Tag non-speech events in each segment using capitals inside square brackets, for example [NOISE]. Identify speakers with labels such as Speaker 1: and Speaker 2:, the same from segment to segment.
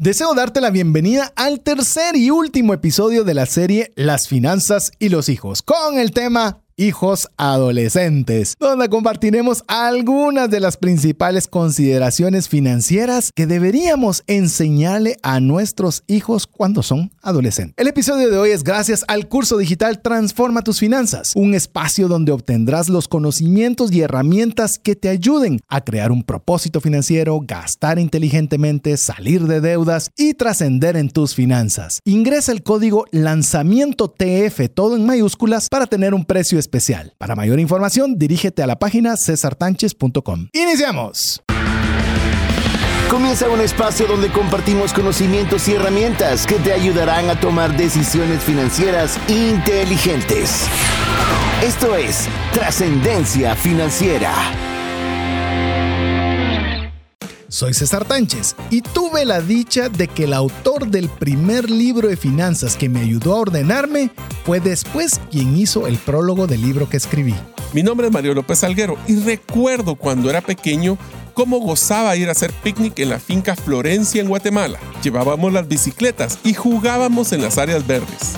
Speaker 1: Deseo darte la bienvenida al tercer y último episodio de la serie Las finanzas y los hijos, con el tema hijos adolescentes, donde compartiremos algunas de las principales consideraciones financieras que deberíamos enseñarle a nuestros hijos cuando son adolescentes. El episodio de hoy es gracias al curso digital Transforma tus finanzas, un espacio donde obtendrás los conocimientos y herramientas que te ayuden a crear un propósito financiero, gastar inteligentemente, salir de deudas y trascender en tus finanzas. Ingresa el código lanzamiento TF todo en mayúsculas para tener un precio especial especial. Para mayor información, dirígete a la página cesartanches.com. ¡Iniciamos!
Speaker 2: Comienza un espacio donde compartimos conocimientos y herramientas que te ayudarán a tomar decisiones financieras inteligentes. Esto es Trascendencia Financiera.
Speaker 1: Soy César Tánchez y tuve la dicha de que el autor del primer libro de finanzas que me ayudó a ordenarme fue después quien hizo el prólogo del libro que escribí.
Speaker 3: Mi nombre es Mario López Alguero y recuerdo cuando era pequeño cómo gozaba ir a hacer picnic en la finca Florencia en Guatemala. Llevábamos las bicicletas y jugábamos en las áreas verdes.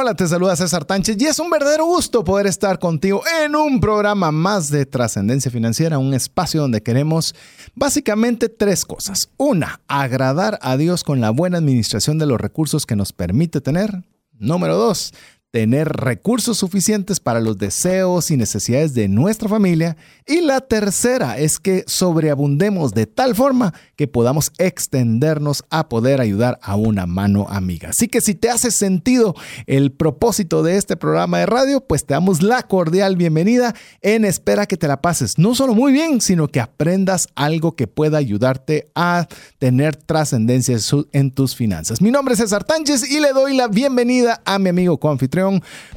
Speaker 1: Hola, te saluda César Tánchez y es un verdadero gusto poder estar contigo en un programa más de trascendencia financiera, un espacio donde queremos básicamente tres cosas. Una, agradar a Dios con la buena administración de los recursos que nos permite tener. Número dos, tener recursos suficientes para los deseos y necesidades de nuestra familia. Y la tercera es que sobreabundemos de tal forma que podamos extendernos a poder ayudar a una mano amiga. Así que si te hace sentido el propósito de este programa de radio, pues te damos la cordial bienvenida en espera que te la pases no solo muy bien, sino que aprendas algo que pueda ayudarte a tener trascendencia en tus finanzas. Mi nombre es César Tánchez y le doy la bienvenida a mi amigo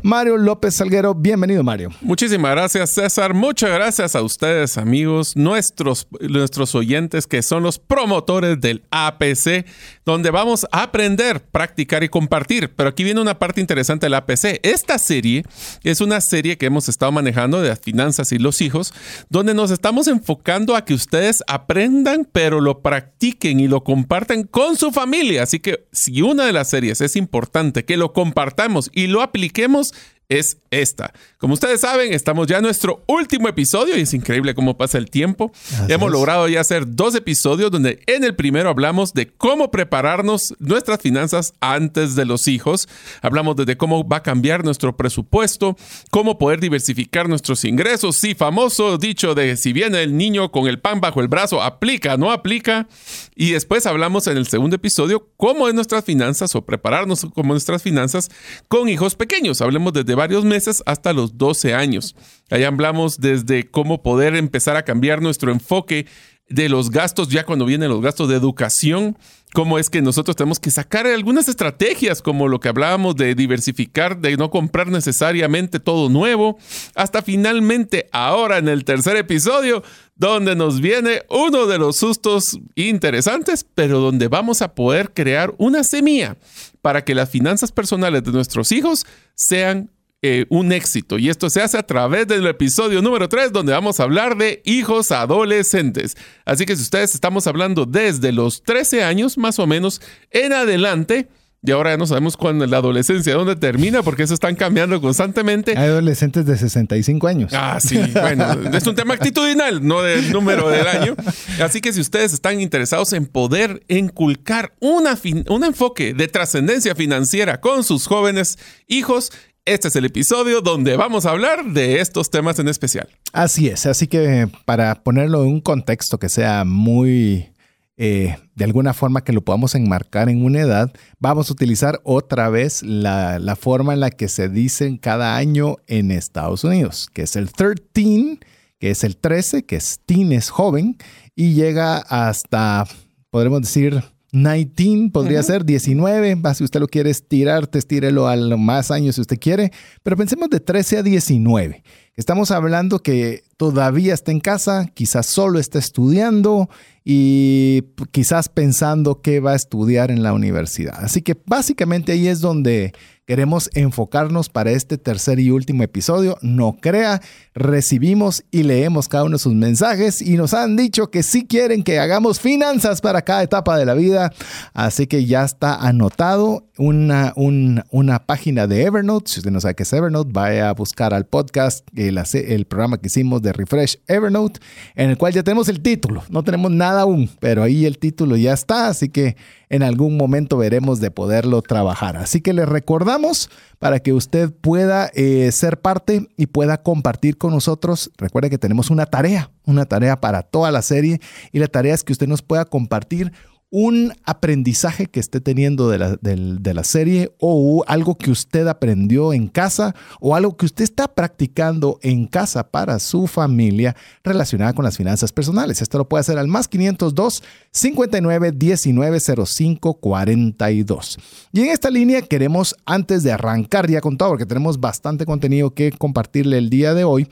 Speaker 1: Mario López Salguero. Bienvenido, Mario.
Speaker 3: Muchísimas gracias, César. Muchas gracias a ustedes, amigos, nuestros, nuestros oyentes que son los promotores del APC, donde vamos a aprender, practicar y compartir. Pero aquí viene una parte interesante del APC. Esta serie es una serie que hemos estado manejando de las finanzas y los hijos, donde nos estamos enfocando a que ustedes aprendan, pero lo practiquen y lo compartan con su familia. Así que si una de las series es importante que lo compartamos y lo apliquemos es esta. Como ustedes saben, estamos ya en nuestro último episodio y es increíble cómo pasa el tiempo. Hemos logrado ya hacer dos episodios donde en el primero hablamos de cómo prepararnos nuestras finanzas antes de los hijos. Hablamos de cómo va a cambiar nuestro presupuesto, cómo poder diversificar nuestros ingresos. Sí, famoso dicho de si viene el niño con el pan bajo el brazo, aplica, no aplica. Y después hablamos en el segundo episodio cómo es nuestras finanzas o prepararnos como nuestras finanzas con hijos pequeños. Hablemos desde varios meses hasta los 12 años. Ahí hablamos desde cómo poder empezar a cambiar nuestro enfoque de los gastos ya cuando vienen los gastos de educación, cómo es que nosotros tenemos que sacar algunas estrategias como lo que hablábamos de diversificar, de no comprar necesariamente todo nuevo, hasta finalmente ahora en el tercer episodio donde nos viene uno de los sustos interesantes, pero donde vamos a poder crear una semilla para que las finanzas personales de nuestros hijos sean eh, un éxito. Y esto se hace a través del episodio número 3, donde vamos a hablar de hijos adolescentes. Así que si ustedes estamos hablando desde los 13 años más o menos en adelante, y ahora ya no sabemos cuándo la adolescencia, dónde termina, porque eso están cambiando constantemente.
Speaker 1: Hay adolescentes de 65 años.
Speaker 3: Ah, sí, bueno, es un tema actitudinal, no del número del año. Así que si ustedes están interesados en poder inculcar una un enfoque de trascendencia financiera con sus jóvenes hijos, este es el episodio donde vamos a hablar de estos temas en especial.
Speaker 1: Así es, así que para ponerlo en un contexto que sea muy, eh, de alguna forma que lo podamos enmarcar en una edad, vamos a utilizar otra vez la, la forma en la que se dicen cada año en Estados Unidos, que es el 13, que es el 13, que es teen es joven, y llega hasta, podremos decir, 19 podría ser 19, si usted lo quiere estirar, estírelo a más años si usted quiere, pero pensemos de 13 a 19. Estamos hablando que todavía está en casa, quizás solo está estudiando y quizás pensando qué va a estudiar en la universidad. Así que básicamente ahí es donde queremos enfocarnos para este tercer y último episodio. No crea, recibimos y leemos cada uno de sus mensajes y nos han dicho que sí quieren que hagamos finanzas para cada etapa de la vida. Así que ya está anotado una, una página de Evernote. Si usted no sabe qué es Evernote, vaya a buscar al podcast, el, el programa que hicimos de Refresh Evernote, en el cual ya tenemos el título. No tenemos nada aún, pero ahí el título ya está. Así que en algún momento veremos de poderlo trabajar. Así que le recordamos para que usted pueda eh, ser parte y pueda compartir con nosotros. Recuerde que tenemos una tarea, una tarea para toda la serie y la tarea es que usted nos pueda compartir un aprendizaje que esté teniendo de la, serie o algo que usted aprendió en casa o algo que usted está practicando en casa para su familia relacionada con las finanzas personales. Esto lo puede hacer al más 502 59 19 05 42. Y en esta línea queremos, antes de arrancar ya con todo, porque tenemos bastante contenido que compartirle el día de hoy,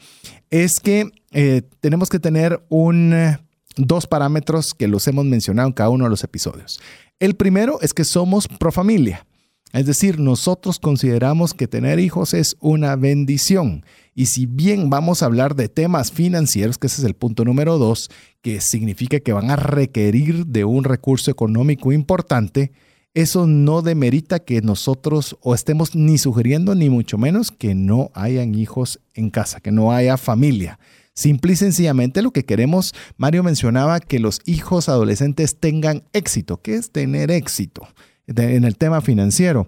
Speaker 1: es que eh, tenemos que tener un dos parámetros que los hemos mencionado en cada uno de los episodios. El primero es que somos pro familia. Es decir, nosotros consideramos que tener hijos es una bendición. Y si bien vamos a hablar de temas financieros, que ese es el punto número dos, que significa que van a requerir de un recurso económico importante, eso no demerita que nosotros o estemos ni sugiriendo, ni mucho menos que no hayan hijos en casa, que no haya familia. Simple y sencillamente lo que queremos, Mario mencionaba que los hijos adolescentes tengan éxito. ¿Qué es tener éxito en el tema financiero?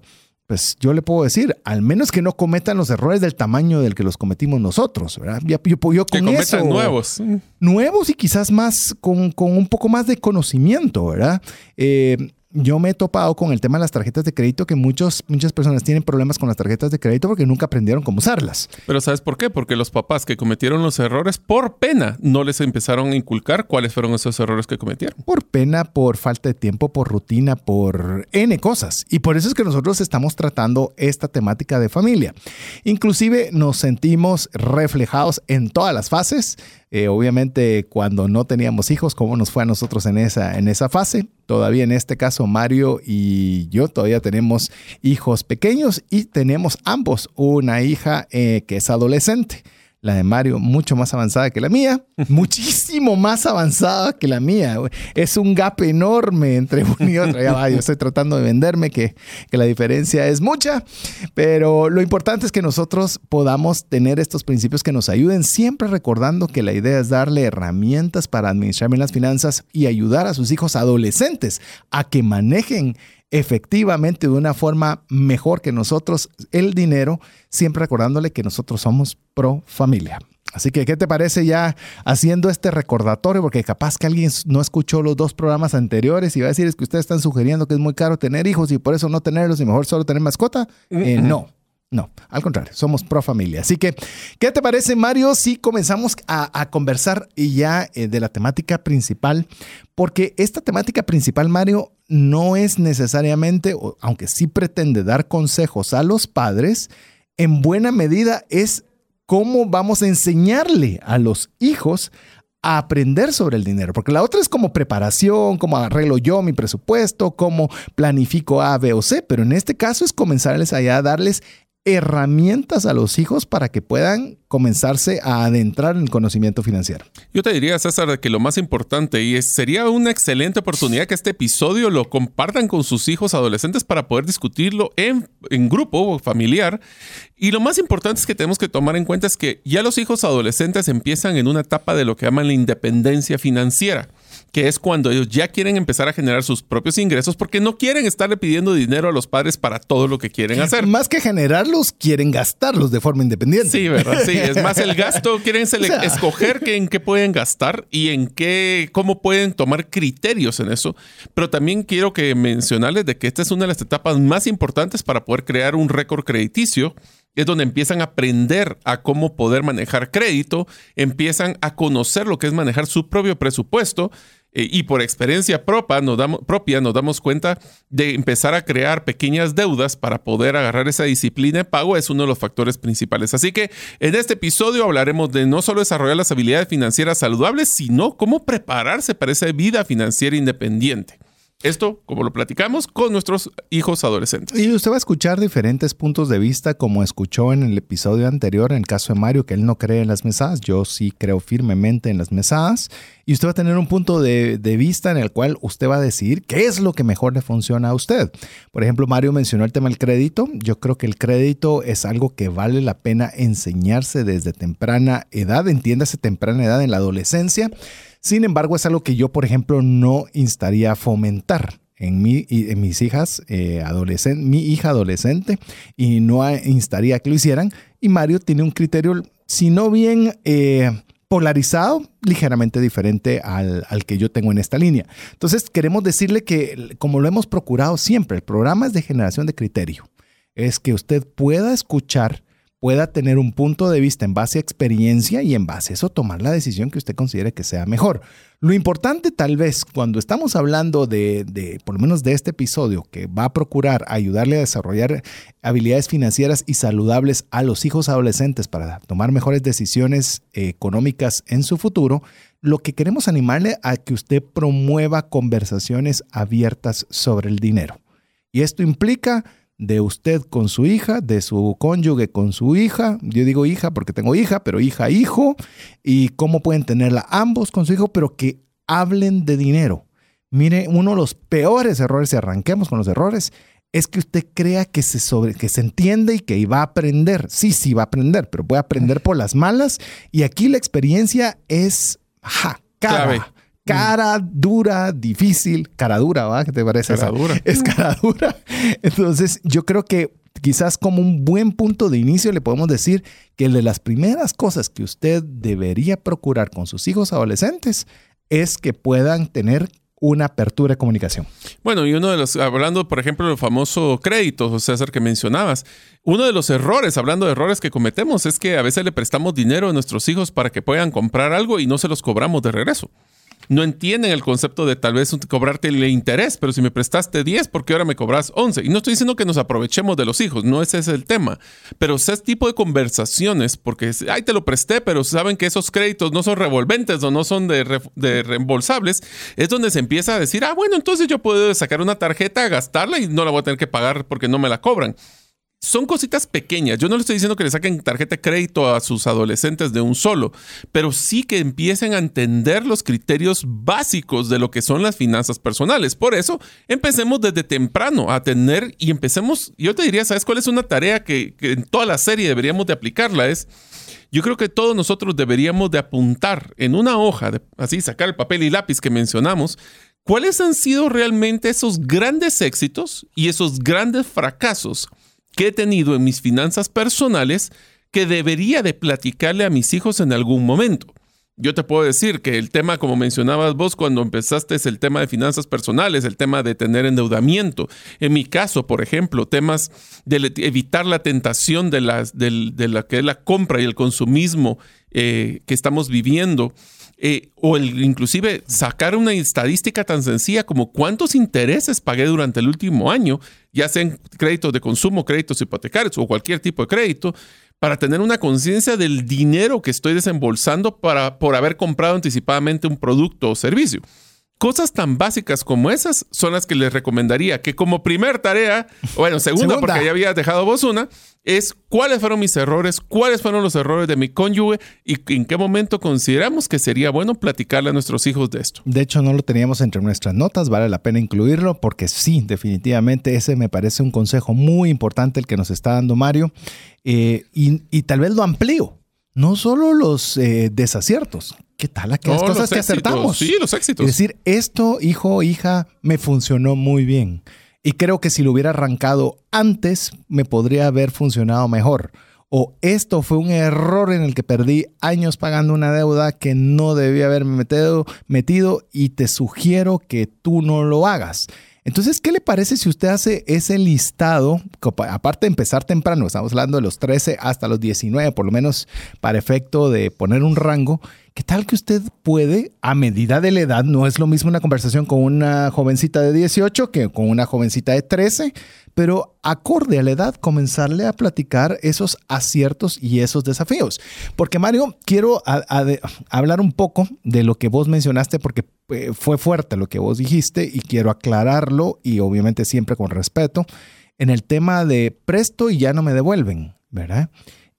Speaker 1: Pues yo le puedo decir, al menos que no cometan los errores del tamaño del que los cometimos nosotros, ¿verdad? Yo, yo, yo con
Speaker 3: que cometan nuevos.
Speaker 1: Nuevos y quizás más, con, con, un poco más de conocimiento, ¿verdad? Eh, yo me he topado con el tema de las tarjetas de crédito, que muchos, muchas personas tienen problemas con las tarjetas de crédito porque nunca aprendieron cómo usarlas.
Speaker 3: Pero ¿sabes por qué? Porque los papás que cometieron los errores por pena no les empezaron a inculcar cuáles fueron esos errores que cometieron.
Speaker 1: Por pena, por falta de tiempo, por rutina, por N cosas. Y por eso es que nosotros estamos tratando esta temática de familia. Inclusive nos sentimos reflejados en todas las fases eh, obviamente cuando no teníamos hijos, cómo nos fue a nosotros en esa, en esa fase. Todavía en este caso Mario y yo todavía tenemos hijos pequeños y tenemos ambos una hija eh, que es adolescente la de Mario mucho más avanzada que la mía, [LAUGHS] muchísimo más avanzada que la mía. Es un gap enorme entre uno y otro. Ya va, yo estoy tratando de venderme que, que la diferencia es mucha, pero lo importante es que nosotros podamos tener estos principios que nos ayuden, siempre recordando que la idea es darle herramientas para administrar bien las finanzas y ayudar a sus hijos adolescentes a que manejen efectivamente de una forma mejor que nosotros el dinero, siempre recordándole que nosotros somos pro familia. Así que, ¿qué te parece ya haciendo este recordatorio? Porque capaz que alguien no escuchó los dos programas anteriores y va a decir es que ustedes están sugiriendo que es muy caro tener hijos y por eso no tenerlos y mejor solo tener mascota. Eh, no. No, al contrario, somos pro familia. Así que, ¿qué te parece, Mario, si comenzamos a, conversar ya eh, de la temática principal? Porque esta temática principal, Mario, no es necesariamente, aunque sí pretende dar consejos a los padres, en buena medida es cómo vamos a enseñarle a los hijos a aprender sobre el dinero, porque la otra es como preparación, cómo arreglo yo mi presupuesto, cómo planifico A, B o C, pero en este caso es comenzarles allá a darles herramientas a los hijos para que puedan comenzarse a adentrar en el conocimiento financiero.
Speaker 3: Yo te diría, César, que lo más importante y sería una excelente oportunidad que este episodio lo compartan con sus hijos adolescentes para poder discutirlo en, en grupo familiar. Y lo más importante es que tenemos que tomar en cuenta es que ya los hijos adolescentes empiezan en una etapa de lo que llaman la independencia financiera que es cuando ellos ya quieren empezar a generar sus propios ingresos porque no quieren estarle pidiendo dinero a los padres para todo lo que quieren hacer.
Speaker 1: Más que generarlos, quieren gastarlos de forma independiente.
Speaker 3: Sí, ¿verdad? Sí, es más el [LAUGHS] gasto, quieren escoger en qué pueden gastar y en qué, cómo pueden tomar criterios en eso. Pero también quiero que mencionarles de que esta es una de las etapas más importantes para poder crear un récord crediticio es donde empiezan a aprender a cómo poder manejar crédito, empiezan a conocer lo que es manejar su propio presupuesto eh, y por experiencia propia damos, propia nos damos cuenta de empezar a crear pequeñas deudas para poder agarrar esa disciplina de pago es uno de los factores principales. Así que en este episodio hablaremos de no solo desarrollar las habilidades financieras saludables, sino cómo prepararse para esa vida financiera independiente. Esto, como lo platicamos, con nuestros hijos adolescentes.
Speaker 1: Y usted va a escuchar diferentes puntos de vista, como escuchó en el episodio anterior, en el caso de Mario, que él no cree en las mesadas. Yo sí creo firmemente en las mesadas. Y usted va a tener un punto de, vista en el cual usted va a decidir qué es lo que mejor le funciona a usted. Por ejemplo, Mario mencionó el tema del crédito. Yo creo que el crédito es algo que vale la pena enseñarse desde temprana edad, entiéndase temprana edad en la adolescencia sin embargo, es algo que yo, por ejemplo, no instaría a fomentar en, mi, en mis hijas eh, adolescentes, mi hija adolescente, y no instaría que lo hicieran. Y Mario tiene un criterio, si no bien eh, polarizado, ligeramente diferente al, al, que yo tengo en esta línea. Entonces, queremos decirle que, como lo hemos procurado siempre, el programa es de generación de criterio. Es que usted pueda escuchar pueda tener un punto de vista en base a experiencia y en base a eso tomar la decisión que usted considere que sea mejor. Lo importante tal vez cuando estamos hablando de, por lo menos de este episodio, que va a procurar ayudarle a desarrollar habilidades financieras y saludables a los hijos adolescentes para tomar mejores decisiones económicas en su futuro, lo que queremos animarle a que usted promueva conversaciones abiertas sobre el dinero. Y esto implica de usted con su hija, de su cónyuge con su hija, yo digo hija porque tengo hija, pero hija, hijo, y cómo pueden tenerla ambos con su hijo, pero que hablen de dinero. Mire, uno de los peores errores, y arranquemos con los errores, es que usted crea que se, sobre, que se entiende y que va a aprender. Sí, sí, va a aprender, pero puede aprender por las malas. Y aquí la experiencia es ja, cara cara dura, difícil, cara dura, ¿va? ¿Qué te parece?
Speaker 3: Cara dura.
Speaker 1: Es cara [LAUGHS] dura. Entonces, yo creo que quizás como un buen punto de inicio le podemos decir que de las primeras cosas que usted debería procurar con sus hijos adolescentes es que puedan tener una apertura de comunicación.
Speaker 3: Bueno, y uno de los, hablando por ejemplo del famoso crédito, César, que mencionabas, uno de los errores, hablando de errores que cometemos, es que a veces le prestamos dinero a nuestros hijos para que puedan comprar algo y no se los cobramos de regreso no entienden el concepto de tal vez cobrarte el interés, pero si me prestaste 10, ¿por qué ahora me cobras 11? Y no estoy diciendo que nos aprovechemos de los hijos, no ese es el tema, pero ese tipo de conversaciones, porque, ay, te lo presté, pero saben que esos créditos no son revolventes o no son de, de reembolsables, es donde se empieza a decir, ah, bueno, entonces yo puedo sacar una tarjeta, gastarla y no la voy a tener que pagar porque no me la cobran son cositas pequeñas. Yo no le estoy diciendo que le saquen tarjeta de crédito a sus adolescentes de un solo, pero sí que empiecen a entender los criterios básicos de lo que son las finanzas personales. Por eso, empecemos desde temprano a tener y empecemos, yo te diría, ¿sabes cuál es una tarea que, en toda la serie deberíamos de aplicarla? Es, yo creo que todos nosotros deberíamos de apuntar en una hoja, así sacar el papel y lápiz que mencionamos, cuáles han sido realmente esos grandes éxitos y esos grandes fracasos que he tenido en mis finanzas personales que debería de platicarle a mis hijos en algún momento. Yo te puedo decir que el tema, como mencionabas vos cuando empezaste, es el tema de finanzas personales, el tema de tener endeudamiento. En mi caso, por ejemplo, temas de evitar la tentación de, la que es la compra y el consumismo eh, que estamos viviendo. Eh, o el, inclusive sacar una estadística tan sencilla como cuántos intereses pagué durante el último año, ya sean créditos de consumo, créditos hipotecarios o cualquier tipo de crédito, para tener una conciencia del dinero que estoy desembolsando para, por haber comprado anticipadamente un producto o servicio. Cosas tan básicas como esas son las que les recomendaría que como primer tarea, bueno, segunda, porque ya había dejado vos una, es cuáles fueron mis errores, cuáles fueron los errores de mi cónyuge y en qué momento consideramos que sería bueno platicarle a nuestros hijos de esto.
Speaker 1: De hecho, no lo teníamos entre nuestras notas, vale la pena incluirlo porque sí, definitivamente ese me parece un consejo muy importante el que nos está dando Mario eh, y, tal vez lo amplío. No solo los eh, desaciertos, ¿qué tal aquellas cosas que acertamos?
Speaker 3: Sí, los éxitos.
Speaker 1: Es decir, esto, hijo, hija, me funcionó muy bien. Y creo que si lo hubiera arrancado antes, me podría haber funcionado mejor. O esto fue un error en el que perdí años pagando una deuda que no debía haberme metido, metido y te sugiero que tú no lo hagas. Entonces, ¿qué le parece si usted hace ese listado? Aparte de empezar temprano, estamos hablando de los 13 hasta los 19, por lo menos para efecto de poner un rango. ¿Qué tal que usted puede, a medida de la edad, no es lo mismo una conversación con una jovencita de 18 que con una jovencita de 13, pero acorde a la edad, comenzarle a platicar esos aciertos y esos desafíos? Porque Mario, quiero hablar un poco de lo que vos mencionaste, porque eh, fue fuerte lo que vos dijiste y quiero aclararlo y obviamente siempre con respeto. En el tema de presto y ya no me devuelven, ¿verdad?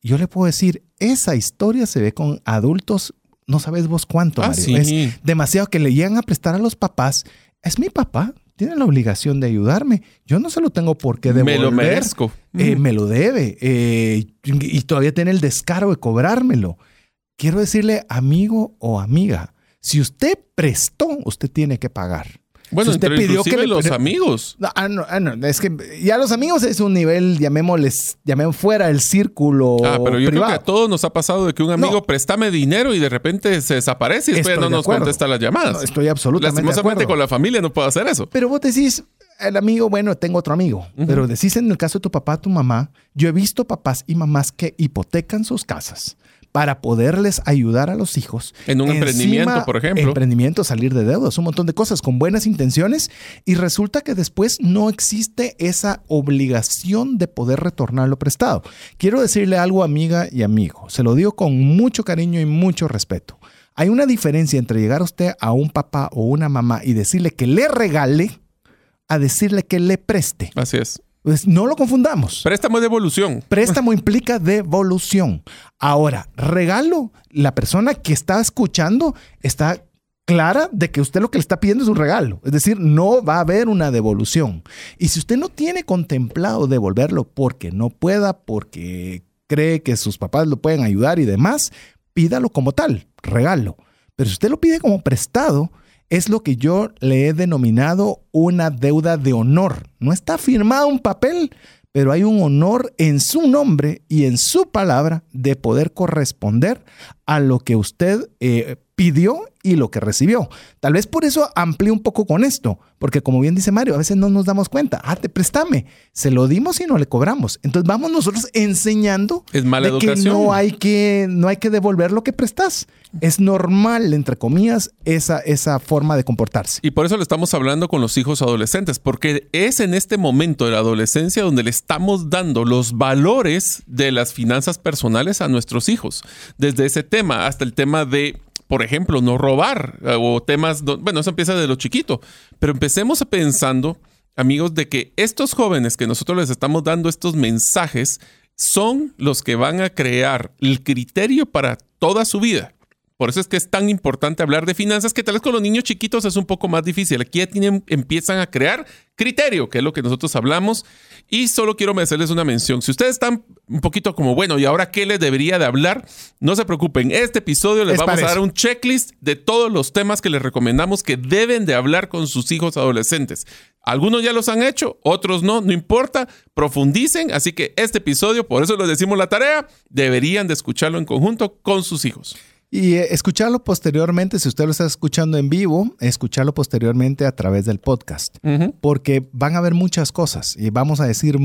Speaker 1: Yo le puedo decir, esa historia se ve con adultos, no sabes vos cuánto,
Speaker 3: Ah,
Speaker 1: Mario.
Speaker 3: sí.
Speaker 1: Es demasiado que le llegan a prestar a los papás. Es mi papá, tiene la obligación de ayudarme. Yo no se lo tengo por qué devolver.
Speaker 3: Me lo merezco.
Speaker 1: Eh,
Speaker 3: Mm.
Speaker 1: me lo debe eh, y todavía tiene el descaro de cobrármelo. Quiero decirle, amigo o amiga, si usted prestó, usted tiene que pagar.
Speaker 3: Bueno,
Speaker 1: si usted
Speaker 3: entre
Speaker 1: pidió que le-
Speaker 3: los amigos.
Speaker 1: Ah, no, ah, no, es que ya los amigos es un nivel, llamémosles, llamemos fuera el círculo
Speaker 3: Ah, pero yo
Speaker 1: privado.
Speaker 3: creo que a todos nos ha pasado de que un amigo
Speaker 1: No.
Speaker 3: préstame dinero y de repente se desaparece y después
Speaker 1: Estoy
Speaker 3: ya no
Speaker 1: de
Speaker 3: nos
Speaker 1: acuerdo.
Speaker 3: contesta las llamadas.
Speaker 1: No, estoy absolutamente de
Speaker 3: Lastimosamente
Speaker 1: acuerdo.
Speaker 3: con la familia no puedo hacer eso.
Speaker 1: Pero vos decís, el amigo, bueno, tengo otro amigo. Pero decís en el caso de tu papá, tu mamá, yo he visto papás y mamás que hipotecan sus casas para poderles ayudar a los hijos.
Speaker 3: En un emprendimiento, por ejemplo.
Speaker 1: Emprendimiento, salir de deudas, un montón de cosas con buenas intenciones y resulta que después no existe esa obligación de poder retornar lo prestado. Quiero decirle algo, amiga y amigo. Se lo digo con mucho cariño y mucho respeto. Hay una diferencia entre llegar a usted a un papá o una mamá y decirle que le regale a decirle que le preste.
Speaker 3: Así es.
Speaker 1: Pues no lo confundamos.
Speaker 3: Préstamo de evolución.
Speaker 1: Préstamo [LAUGHS] implica devolución. Ahora, regalo, la persona que está escuchando está clara de que usted lo que le está pidiendo es un regalo. Es decir, no va a haber una devolución. Y si usted no tiene contemplado devolverlo porque no pueda, porque cree que sus papás lo pueden ayudar y demás, pídalo como tal, regalo. Pero si usted lo pide como prestado, es lo que yo le he denominado una deuda de honor. No está firmado un papel, pero hay un honor en su nombre y en su palabra de poder corresponder a lo que usted eh, pidió y lo que recibió. Tal vez por eso amplíe un poco con esto, porque como bien dice Mario, a veces no nos damos cuenta. Ah, te préstame. Se lo dimos y no le cobramos. Entonces vamos nosotros enseñando
Speaker 3: Es mala
Speaker 1: de que no hay que no hay que devolver lo que prestas. Es normal, entre comillas, esa, esa forma de comportarse.
Speaker 3: Y por eso le estamos hablando con los hijos adolescentes, porque es en este momento de la adolescencia donde le estamos dando los valores de las finanzas personales a nuestros hijos. Desde ese tema hasta el tema de, por ejemplo, no robar eh, o temas, bueno, eso empieza de lo chiquito, pero empecemos pensando, amigos, de que estos jóvenes que nosotros les estamos dando estos mensajes son los que van a crear el criterio para toda su vida. Por eso es que es tan importante hablar de finanzas que tal vez con los niños chiquitos es un poco más difícil. Aquí ya tienen, empiezan a crear criterio, que es lo que nosotros hablamos. Y solo quiero hacerles una mención. Si ustedes están un poquito como, bueno, ¿y ahora qué les debería de hablar? No se preocupen. Este episodio les
Speaker 1: Es
Speaker 3: vamos a dar un checklist de todos los temas que les recomendamos que deben de hablar con sus hijos adolescentes. Algunos ya los han hecho, otros no, no importa, profundicen. Así que este episodio, por eso les decimos la tarea, deberían de escucharlo en conjunto con sus hijos.
Speaker 1: Y eh, escucharlo posteriormente, si usted lo está escuchando en vivo, escucharlo posteriormente a través del podcast. Porque van a haber muchas cosas y vamos a decir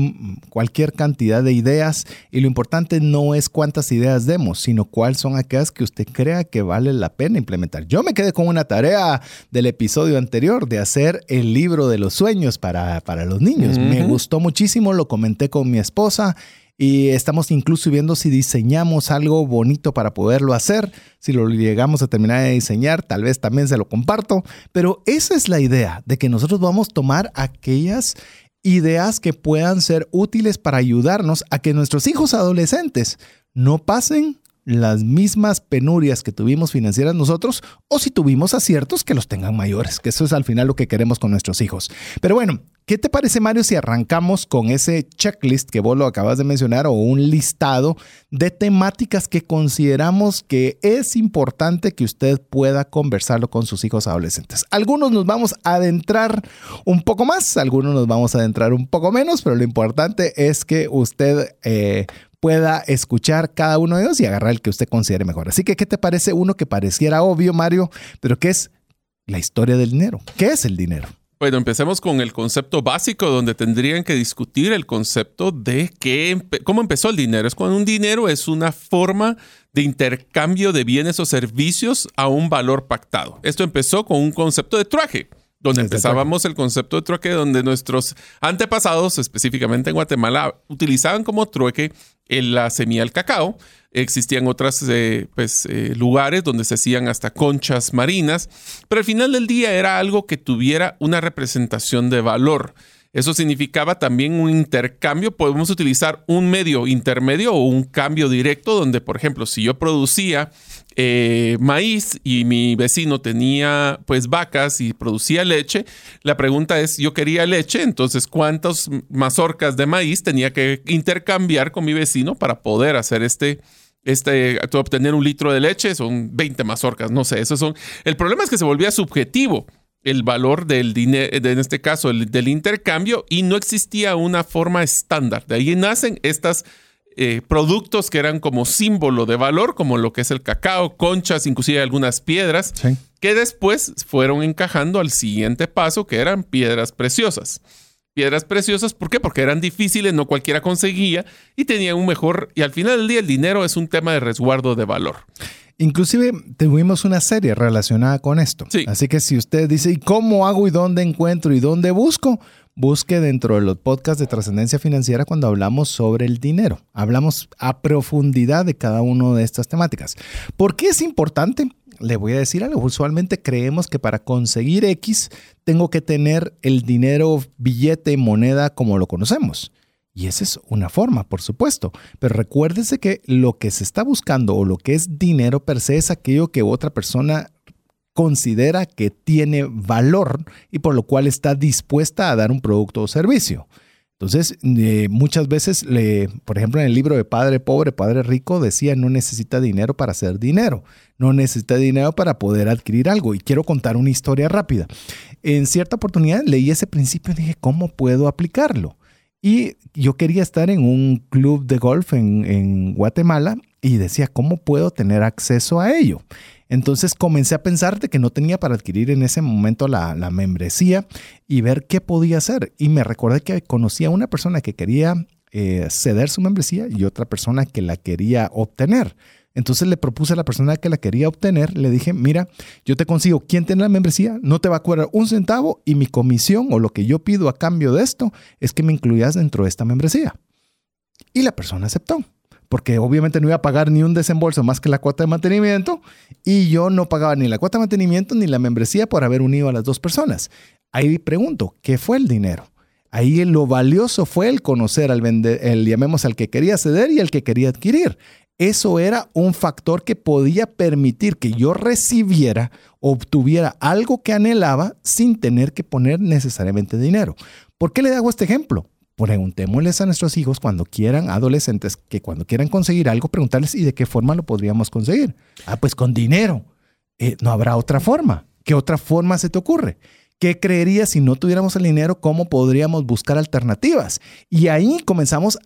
Speaker 1: cualquier cantidad de ideas y lo importante no es cuántas ideas demos, sino cuáles son aquellas que usted crea que vale la pena implementar. Yo me quedé con una tarea del episodio anterior de hacer el libro de los sueños para, para los niños. Me gustó muchísimo, lo comenté con mi esposa y estamos incluso viendo si diseñamos algo bonito para poderlo hacer. Si lo llegamos a terminar de diseñar, tal vez también se lo comparto. Pero esa es la idea, de que nosotros vamos a tomar aquellas ideas que puedan ser útiles para ayudarnos a que nuestros hijos adolescentes no pasen las mismas penurias que tuvimos financieras nosotros o si tuvimos aciertos que los tengan mayores, que eso es al final lo que queremos con nuestros hijos. Pero bueno, ¿qué te parece Mario si arrancamos con ese checklist que vos lo acabas de mencionar o un listado de temáticas que consideramos que es importante que usted pueda conversarlo con sus hijos adolescentes? Algunos nos vamos a adentrar un poco más, algunos nos vamos a adentrar un poco menos, pero lo importante es que usted... eh, pueda escuchar cada uno de ellos y agarrar el que usted considere mejor. Así que, ¿qué te parece uno que pareciera obvio, Mario, pero que es la historia del dinero? ¿Qué es el dinero?
Speaker 3: Bueno, empecemos con el concepto básico donde tendrían que discutir el concepto de qué empe- cómo empezó el dinero. Es cuando un dinero es una forma de intercambio de bienes o servicios a un valor pactado. Esto empezó con un concepto de trueque, donde empezábamos el concepto de trueque, donde nuestros antepasados, específicamente en Guatemala, utilizaban como trueque en la semilla del cacao. Existían otros eh, pues, eh, lugares donde se hacían hasta conchas marinas, pero al final del día era algo que tuviera una representación de valor. Eso significaba también un intercambio. Podemos utilizar un medio intermedio o un cambio directo donde, por ejemplo, si yo producía eh, maíz y mi vecino tenía pues vacas y producía leche, la pregunta es, yo quería leche, entonces ¿cuántas mazorcas de maíz tenía que intercambiar con mi vecino para poder hacer este, este, obtener un litro de leche? Son 20 mazorcas, no sé, eso son... El problema es que se volvía subjetivo el valor del dinero, en este caso del intercambio, y no existía una forma estándar. De ahí nacen estas eh, productos que eran como símbolo de valor, como lo que es el cacao, conchas, inclusive algunas piedras, que después fueron encajando al siguiente paso, que eran piedras preciosas. Piedras preciosas, ¿por qué? Porque eran difíciles, no cualquiera conseguía y tenían un mejor, y al final del día el dinero es un tema de resguardo de valor.
Speaker 1: Inclusive tuvimos una serie relacionada con esto. Así que si usted dice, ¿y cómo hago y dónde encuentro y dónde busco? Busque dentro de los podcasts de trascendencia financiera cuando hablamos sobre el dinero. Hablamos a profundidad de cada una de estas temáticas. ¿Por qué es importante? Le voy a decir algo. Usualmente creemos que para conseguir X tengo que tener el dinero, billete, moneda como lo conocemos. Y esa es una forma, por supuesto. Pero recuérdese que lo que se está buscando o lo que es dinero per se es aquello que otra persona considera que tiene valor y por lo cual está dispuesta a dar un producto o servicio. Entonces, eh, muchas veces, le, por ejemplo, en el libro de Padre Pobre, Padre Rico, decía, no necesita dinero para hacer dinero, no necesita dinero para poder adquirir algo. Y quiero contar una historia rápida. En cierta oportunidad leí ese principio y dije, ¿cómo puedo aplicarlo? Y yo quería estar en un club de golf en, Guatemala y decía, ¿cómo puedo tener acceso a ello? Entonces comencé a pensar de que no tenía para adquirir en ese momento la, membresía y ver qué podía hacer. Y me recordé que conocía a una persona que quería eh, ceder su membresía y otra persona que la quería obtener. Entonces le propuse a la persona que la quería obtener, le dije, mira, yo te consigo quién tiene la membresía, no te va a cobrar un centavo y mi comisión o lo que yo pido a cambio de esto es que me incluyas dentro de esta membresía. Y la persona aceptó, porque obviamente no iba a pagar ni un desembolso más que la cuota de mantenimiento y yo no pagaba ni la cuota de mantenimiento ni la membresía por haber unido a las dos personas. Ahí pregunto, ¿qué fue el dinero? Ahí lo valioso fue el conocer al vender, el llamemos al que quería ceder y al que quería adquirir eso era un factor que podía permitir que yo recibiera, obtuviera algo que anhelaba sin tener que poner necesariamente dinero. ¿Por qué le hago este ejemplo? Preguntémosles a nuestros hijos cuando quieran, adolescentes, que cuando quieran conseguir algo, preguntarles y de qué forma lo podríamos conseguir. Ah, pues con dinero. Eh, no habrá otra forma. ¿Qué otra forma se te ocurre? ¿Qué creerías si no tuviéramos el dinero? ¿Cómo podríamos buscar alternativas? Y ahí comenzamos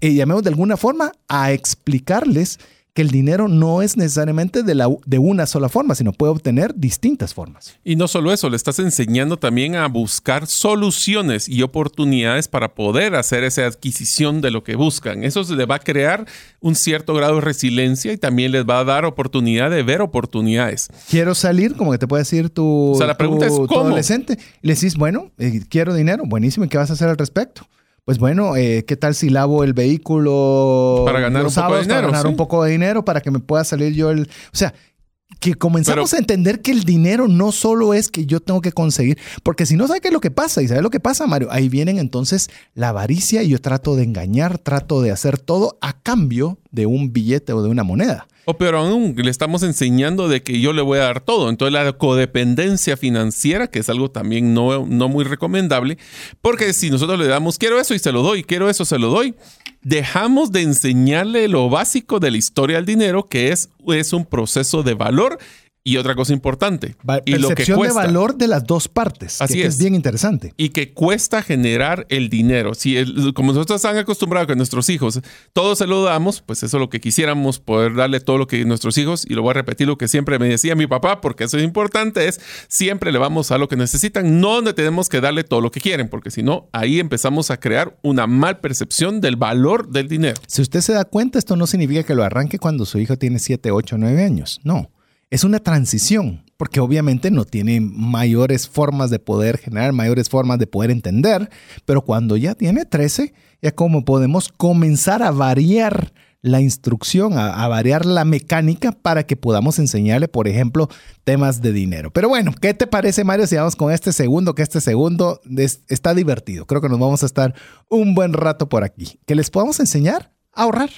Speaker 1: eh, llamemos de alguna forma, a explicarles que el dinero no es necesariamente de, la, de una sola forma, sino puede obtener distintas formas.
Speaker 3: Y no solo eso, le estás enseñando también a buscar soluciones y oportunidades para poder hacer esa adquisición de lo que buscan. Eso le va a crear un cierto grado de resiliencia y también les va a dar oportunidad de ver oportunidades.
Speaker 1: Quiero salir, como que te puede decir tu,
Speaker 3: la pregunta es, ¿cómo?
Speaker 1: adolescente. Le decís, bueno, eh, quiero dinero, buenísimo, ¿y qué vas a hacer al respecto? Pues bueno, eh, ¿qué tal si lavo el vehículo
Speaker 3: para ganar un poco de dinero?
Speaker 1: Para ganar un poco de dinero para que me pueda salir yo el... O sea, que comenzamos a entender que el dinero no solo es que yo tengo que conseguir, porque si no sabe qué es lo que pasa, y sabe lo que pasa, Mario, ahí vienen entonces la avaricia y yo trato de engañar, trato de hacer todo a cambio de un billete o de una moneda.
Speaker 3: O peor aún, le estamos enseñando de que yo le voy a dar todo. Entonces la codependencia financiera, que es algo también no, no muy recomendable, porque si nosotros le damos, quiero eso y se lo doy, quiero eso, se lo doy, dejamos de enseñarle lo básico de la historia del dinero, que es, es un proceso de valor y otra cosa importante.
Speaker 1: y lo que cuesta, de valor de las dos partes. Así es. es. bien interesante.
Speaker 3: Y que cuesta generar el dinero. Si como nosotros están acostumbrados que nuestros hijos todo se lo damos, pues eso es lo que quisiéramos, poder darle todo lo que nuestros hijos, y lo voy a repetir lo que siempre me decía mi papá, porque eso es importante, es siempre le vamos a lo que necesitan, no donde tenemos que darle todo lo que quieren, porque si no, ahí empezamos a crear una mal percepción del valor del dinero.
Speaker 1: Si usted se da cuenta, esto no significa que lo arranque cuando su hijo tiene 7, 8, 9 años. No es una transición, porque obviamente no tiene mayores formas de poder generar, mayores formas de poder entender, pero cuando ya tiene 13, ya como podemos comenzar a variar la instrucción, a, variar la mecánica para que podamos enseñarle, por ejemplo, temas de dinero. Pero bueno, ¿qué te parece, Mario, si vamos con este segundo? Que este segundo está divertido. Creo que nos vamos a estar un buen rato por aquí. Que les podamos enseñar a ahorrar.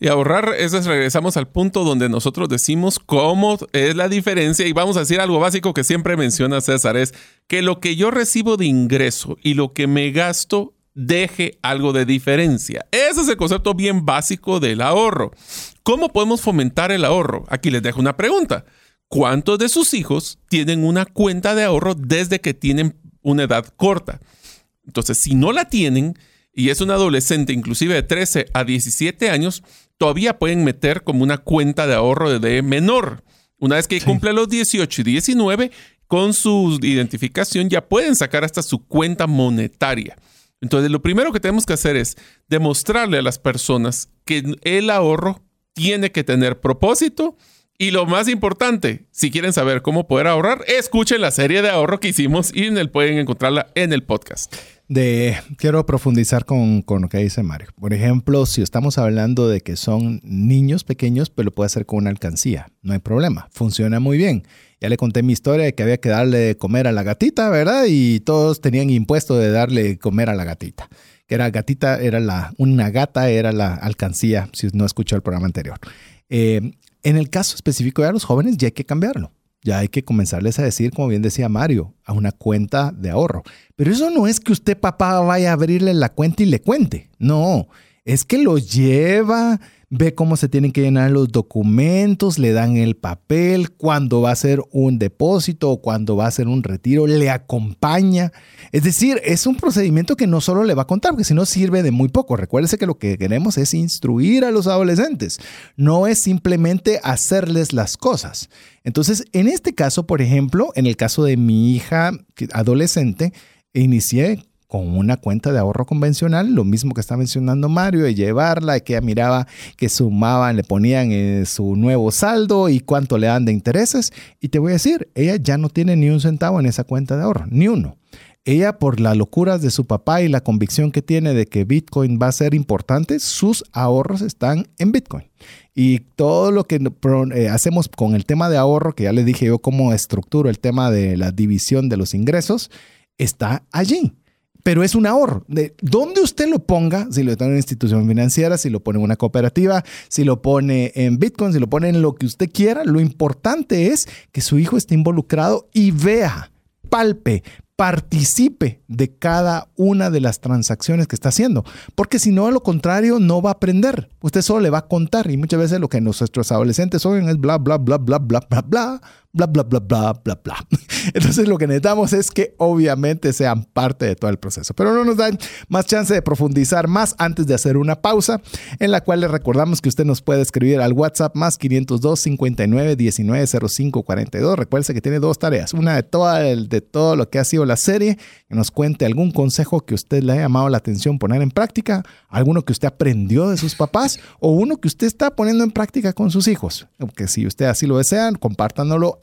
Speaker 3: Y ahorrar, eso es regresamos al punto donde nosotros decimos cómo es la diferencia y vamos a decir algo básico que siempre menciona César, es que lo que yo recibo de ingreso y lo que me gasto deje algo de diferencia. Ese es el concepto bien básico del ahorro. ¿Cómo podemos fomentar el ahorro? Aquí les dejo una pregunta. ¿Cuántos de sus hijos tienen una cuenta de ahorro desde que tienen una edad corta? Entonces, si no la tienen y es un adolescente, inclusive de 13 a 17 años, todavía pueden meter como una cuenta de ahorro de menor. Una vez que cumple los 18 y 19, con su identificación ya pueden sacar hasta su cuenta monetaria. Entonces, lo primero que tenemos que hacer es demostrarle a las personas que el ahorro tiene que tener propósito. Y lo más importante, si quieren saber cómo poder ahorrar, escuchen la serie de ahorro que hicimos y en el, pueden encontrarla en el podcast.
Speaker 1: De, quiero profundizar con, con, lo que dice Mario. Por ejemplo, si estamos hablando de que son niños pequeños, pues lo puede hacer con una alcancía. No hay problema. Funciona muy bien. Ya le conté mi historia de que había que darle de comer a la gatita, ¿verdad? Y todos tenían impuesto de darle comer a la gatita. Que era gatita, era la, una gata, era la alcancía, si no escuchó el programa anterior. Eh, en el caso específico de los jóvenes, ya hay que cambiarlo. Ya hay que comenzarles a decir, como bien decía Mario, a una cuenta de ahorro. Pero eso no es que usted, papá, vaya a abrirle la cuenta y le cuente. No, es que lo lleva, ve cómo se tienen que llenar los documentos, le dan el papel, cuando va a ser un depósito o cuando va a ser un retiro, le acompaña. Es decir, es un procedimiento que no solo le va a contar, porque si no sirve de muy poco. Recuérdese que lo que queremos es instruir a los adolescentes, no es simplemente hacerles las cosas. Entonces, en este caso, por ejemplo, en el caso de mi hija adolescente, inicié con una cuenta de ahorro convencional, lo mismo que está mencionando Mario, de llevarla, que ella miraba que sumaban, le ponían eh, su nuevo saldo y cuánto le dan de intereses. Y te voy a decir, ella ya no tiene ni un centavo en esa cuenta de ahorro, ni uno. Ella, por las locuras de su papá y la convicción que tiene de que Bitcoin va a ser importante, sus ahorros están en Bitcoin. Y todo lo que eh, hacemos con el tema de ahorro, que ya le dije yo cómo estructuro el tema de la división de los ingresos, está allí pero es un ahorro. De donde usted lo ponga, si lo está en una institución financiera, si lo pone en una cooperativa, si lo pone en Bitcoin, si lo pone en lo que usted quiera, lo importante es que su hijo esté involucrado y vea, palpe, participe de cada una de las transacciones que está haciendo, porque si no, a lo contrario, no va a aprender. Usted solo le va a contar y muchas veces lo que nuestros adolescentes oyen es bla, bla, bla, bla, bla, bla, bla, bla, bla, bla, bla, bla, bla. [LAUGHS] Entonces lo que necesitamos es que obviamente sean parte de todo el proceso. Pero no nos dan más chance de profundizar más antes de hacer una pausa en la cual le recordamos que usted nos puede escribir al WhatsApp más 502 59 19 05 42. Recuerde que tiene dos tareas. Una de, toda de todo lo que ha sido la serie, que nos cuente algún consejo que usted le haya llamado la atención poner en práctica, alguno que usted aprendió de sus papás o uno que usted está poniendo en práctica con sus hijos. Que si usted así lo desea, compártanlo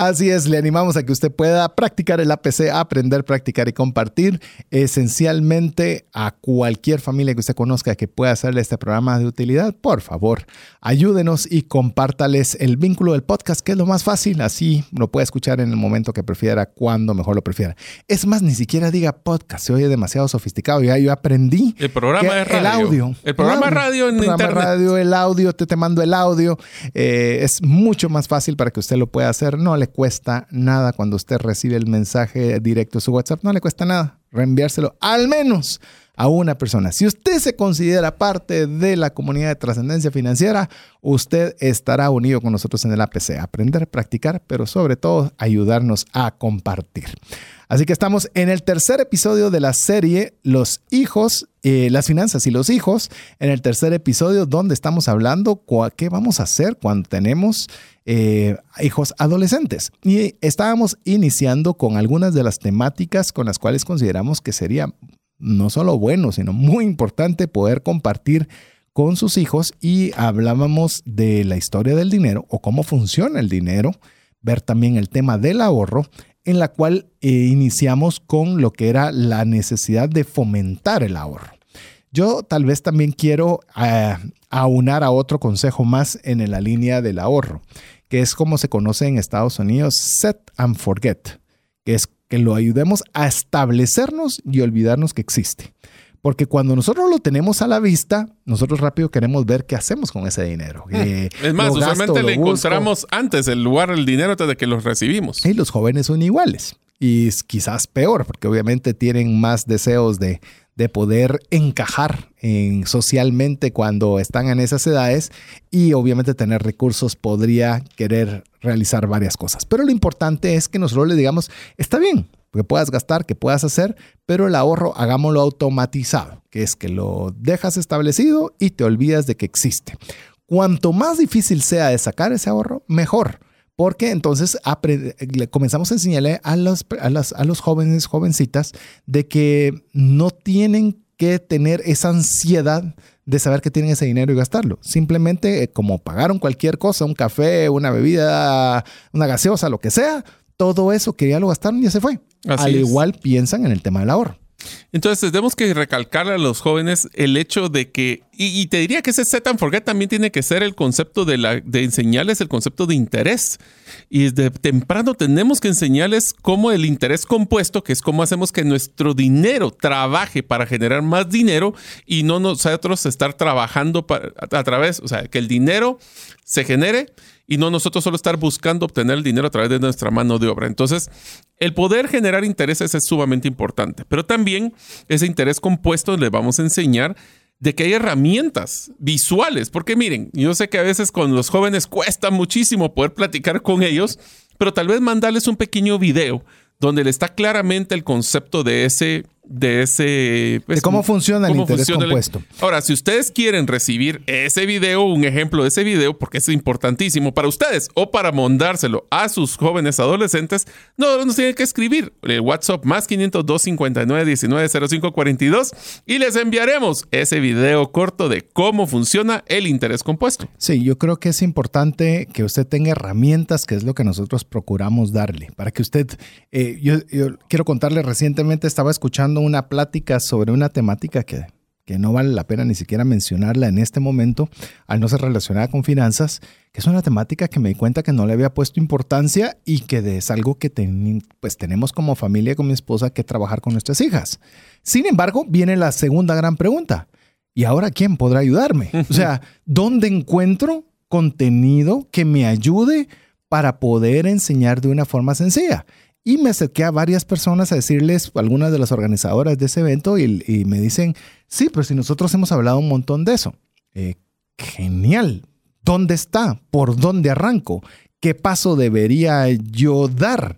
Speaker 1: Así es, le animamos a que usted pueda practicar el APC, aprender, practicar y compartir esencialmente a cualquier familia que usted conozca que pueda hacerle este programa de utilidad. Por favor, ayúdenos y compártales el vínculo del podcast, que es lo más fácil. Así lo puede escuchar en el momento que prefiera, cuando mejor lo prefiera. Es más, ni siquiera diga podcast, se oye demasiado sofisticado. Ya yo aprendí.
Speaker 3: El programa es radio.
Speaker 1: El audio.
Speaker 3: El programa es radio en
Speaker 1: el programa
Speaker 3: internet.
Speaker 1: radio, el audio, te, te mando el audio. Eh, es mucho más fácil para que usted lo pueda hacer. No le cuesta nada cuando usted recibe el mensaje directo a su WhatsApp. No le cuesta nada reenviárselo al menos a una persona. Si usted se considera parte de la comunidad de trascendencia financiera, usted estará unido con nosotros en el APC. Aprender, practicar, pero sobre todo ayudarnos a compartir. Así que estamos en el tercer episodio de la serie Los hijos, eh, las finanzas y los hijos. En el tercer episodio donde estamos hablando qué vamos a hacer cuando tenemos eh, hijos adolescentes. Y estábamos iniciando con algunas de las temáticas con las cuales consideramos que sería no solo bueno, sino muy importante poder compartir con sus hijos y hablábamos de la historia del dinero o cómo funciona el dinero, ver también el tema del ahorro, en la cual eh, iniciamos con lo que era la necesidad de fomentar el ahorro. Yo tal vez también quiero eh, aunar a otro consejo más en la línea del ahorro, que es como se conoce en Estados Unidos, set and forget, que es que lo ayudemos a establecernos y olvidarnos que existe. Porque cuando nosotros lo tenemos a la vista, nosotros rápido queremos ver qué hacemos con ese dinero. Eh,
Speaker 3: es más,
Speaker 1: gasto,
Speaker 3: usualmente
Speaker 1: lo
Speaker 3: le encontramos antes el lugar, el dinero, antes de que los recibimos.
Speaker 1: Y los jóvenes son iguales. Y quizás peor, porque obviamente tienen más deseos de, de poder encajar en, socialmente cuando están en esas edades y obviamente tener recursos podría querer realizar varias cosas. Pero lo importante es que nosotros le digamos, está bien, que puedas gastar, que puedas hacer, pero el ahorro hagámoslo automatizado, que es que lo dejas establecido y te olvidas de que existe. Cuanto más difícil sea de sacar ese ahorro, mejor. Porque entonces le comenzamos a enseñarle a los, a, las, a los jóvenes, jovencitas, de que no tienen que tener esa ansiedad de saber que tienen ese dinero y gastarlo. Simplemente eh, como pagaron cualquier cosa, un café, una bebida, una gaseosa, lo que sea, todo eso que ya lo gastaron y ya se fue.
Speaker 3: Así
Speaker 1: Al
Speaker 3: es.
Speaker 1: igual piensan en el tema del ahorro.
Speaker 3: Entonces tenemos que recalcarle a los jóvenes el hecho de que, y, te diría que ese set and forget también tiene que ser el concepto de, enseñarles el concepto de interés. Y desde temprano tenemos que enseñarles cómo el interés compuesto, que es cómo hacemos que nuestro dinero trabaje para generar más dinero y no nosotros estar trabajando para- a través, o sea, que el dinero se genere y no nosotros solo estar buscando obtener el dinero a través de nuestra mano de obra. Entonces, el poder generar intereses es sumamente importante, pero también ese interés compuesto le vamos a enseñar de que hay herramientas visuales, porque miren, yo sé que a veces con los jóvenes cuesta muchísimo poder platicar con ellos, pero tal vez mandarles un pequeño video donde le está claramente el concepto de ese de ese pues,
Speaker 1: De cómo funciona el interés compuesto.
Speaker 3: Ahora, si ustedes quieren recibir ese video, un ejemplo de ese video, porque es importantísimo para ustedes o para mandárselo a sus jóvenes adolescentes, no nos tienen que escribir el WhatsApp más 502 59 19 05 42 y les enviaremos ese video corto de cómo funciona el interés compuesto.
Speaker 1: Sí, yo creo que es importante que usted tenga herramientas, que es lo que nosotros procuramos darle, para que usted, eh, yo, yo quiero contarle, recientemente estaba escuchando una plática sobre una temática que, que no vale la pena ni siquiera mencionarla en este momento, al no ser relacionada con finanzas, que es una temática que me di cuenta que no le había puesto importancia y que es algo que ten- pues tenemos como familia, con mi esposa, que trabajar con nuestras hijas. Sin embargo, viene la segunda gran pregunta. ¿Y ahora quién podrá ayudarme? O sea, [LAUGHS] ¿dónde encuentro contenido que me ayude para poder enseñar de una forma sencilla? Y me acerqué a varias personas a decirles, algunas de las organizadoras de ese evento, y, me dicen, sí, pero si nosotros hemos hablado un montón de eso. Eh, genial. ¿Dónde está? ¿Por dónde arranco? ¿Qué paso debería yo dar?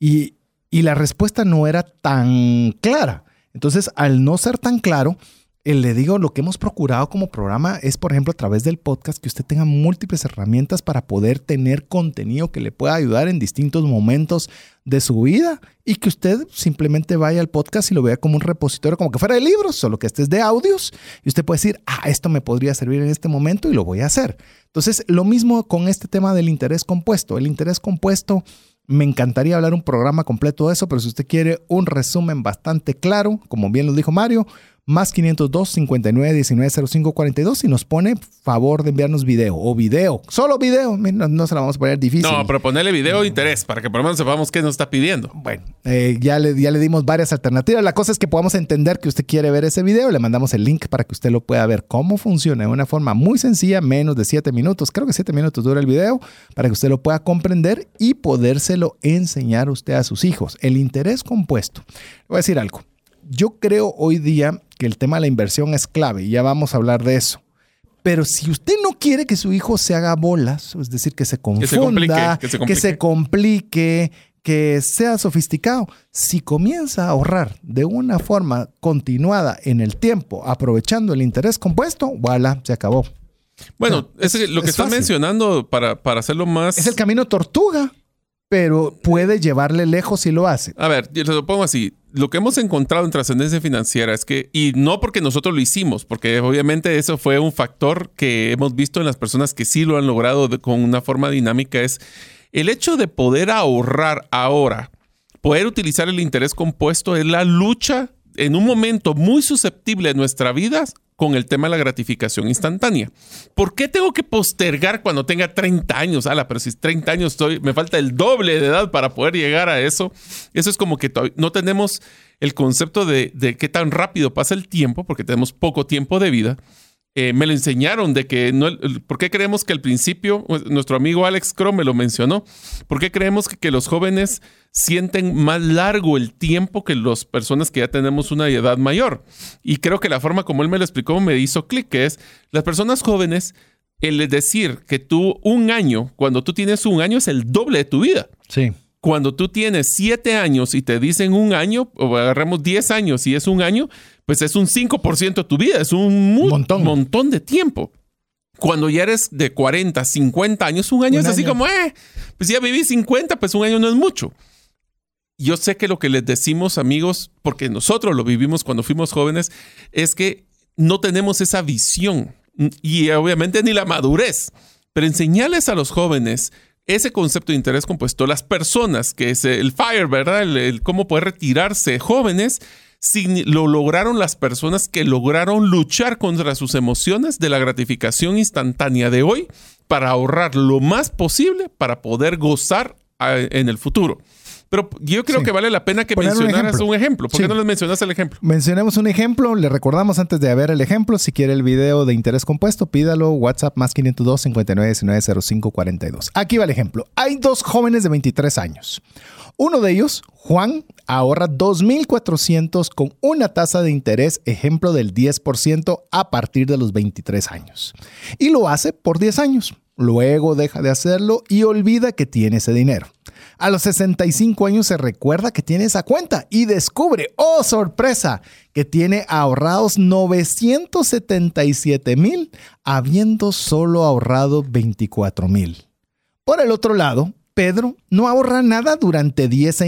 Speaker 1: Y, y la respuesta no era tan clara. Entonces, al no ser tan claro, le digo, lo que hemos procurado como programa es, por ejemplo, a través del podcast, que usted tenga múltiples herramientas para poder tener contenido que le pueda ayudar en distintos momentos de su vida y que usted simplemente vaya al podcast y lo vea como un repositorio, como que fuera de libros, solo que este es de audios y usted puede decir, ah, esto me podría servir en este momento y lo voy a hacer. Entonces, lo mismo con este tema del interés compuesto. El interés compuesto Me encantaría hablar un programa completo de eso, pero si usted quiere un resumen bastante claro, como bien lo dijo Mario, más 502 59 19 05 42 y nos pone favor de enviarnos video o video, solo video, no, se la vamos a poner difícil.
Speaker 3: No, pero ponerle video de interés para que por lo menos sepamos qué nos está pidiendo.
Speaker 1: Bueno, eh, ya, le, ya le dimos varias alternativas. La cosa es que podamos entender que usted quiere ver ese video. Le mandamos el link para que usted lo pueda ver cómo funciona de una forma muy sencilla, menos de 7 minutos. Creo que 7 minutos dura el video para que usted lo pueda comprender y podérselo enseñar usted a sus hijos. El interés compuesto. Le voy a decir algo yo creo hoy día que el tema de la inversión es clave y ya vamos a hablar de eso. Pero si usted no quiere que su hijo se haga bolas, es decir, que se confunda, que se complique, que, sea sofisticado, si comienza a ahorrar de una forma continuada en el tiempo, aprovechando el interés compuesto, voilà, se acabó.
Speaker 3: Bueno, es, lo que está mencionando para, para hacerlo más...
Speaker 1: Es el camino tortuga pero puede llevarle lejos si lo hace.
Speaker 3: A ver, yo lo pongo así. Lo que hemos encontrado en trascendencia financiera es que, y no porque nosotros lo hicimos, porque obviamente eso fue un factor que hemos visto en las personas que sí lo han logrado con una forma dinámica, es el hecho de poder ahorrar ahora, poder utilizar el interés compuesto, es la lucha en un momento muy susceptible de nuestra vida con el tema de la gratificación instantánea. ¿Por qué tengo que postergar cuando tenga 30 años? Ala, pero si 30 años estoy, me falta el doble de edad para poder llegar a eso. Eso es como que no tenemos el concepto de, de qué tan rápido pasa el tiempo, porque tenemos poco tiempo de vida. Eh, me lo enseñaron de que no, ¿por qué creemos que al principio, pues, nuestro amigo Alex Crow me lo mencionó, ¿por qué creemos que, los jóvenes sienten más largo el tiempo que las personas que ya tenemos una edad mayor? Y creo que la forma como él me lo explicó me hizo clic, que es las personas jóvenes, el decir que tú un año, cuando tú tienes un año es el doble de tu vida.
Speaker 1: Sí
Speaker 3: cuando tú tienes siete años y te dicen un año, o agarremos 10 años y es un año, pues es un 5% de tu vida, es un montón. montón de tiempo. Cuando ya eres de 40, 50 años, un año es así como, eh, pues ya viví 50, pues un año no es mucho. Yo sé que lo que les decimos, amigos, porque nosotros lo vivimos cuando fuimos jóvenes, es que no tenemos esa visión y obviamente ni la madurez. Pero enseñarles a los jóvenes ese concepto de interés compuesto, las personas, que es el FIRE, ¿verdad? El, cómo poder retirarse jóvenes, lo lograron las personas que lograron luchar contra sus emociones de la gratificación instantánea de hoy para ahorrar lo más posible para poder gozar en el futuro. Pero yo creo que vale la pena que mencionaras un ejemplo. ¿Por qué no les mencionas el ejemplo?
Speaker 1: Mencionemos un ejemplo. Le recordamos antes de ver el ejemplo, si quiere el video de interés compuesto, pídalo WhatsApp más 502 59 19 05 42. Aquí va el ejemplo. Hay dos jóvenes de 23 años. Uno de ellos, Juan, ahorra 2.400 con una tasa de interés, ejemplo del 10% a partir de los 23 años. Y lo hace por 10 años. Luego deja de hacerlo y olvida que tiene ese dinero. A los 65 años se recuerda que tiene esa cuenta y descubre, oh sorpresa, que tiene ahorrados 977 mil, habiendo solo ahorrado 24 mil. Por el otro lado, Pedro no ahorra nada durante 10,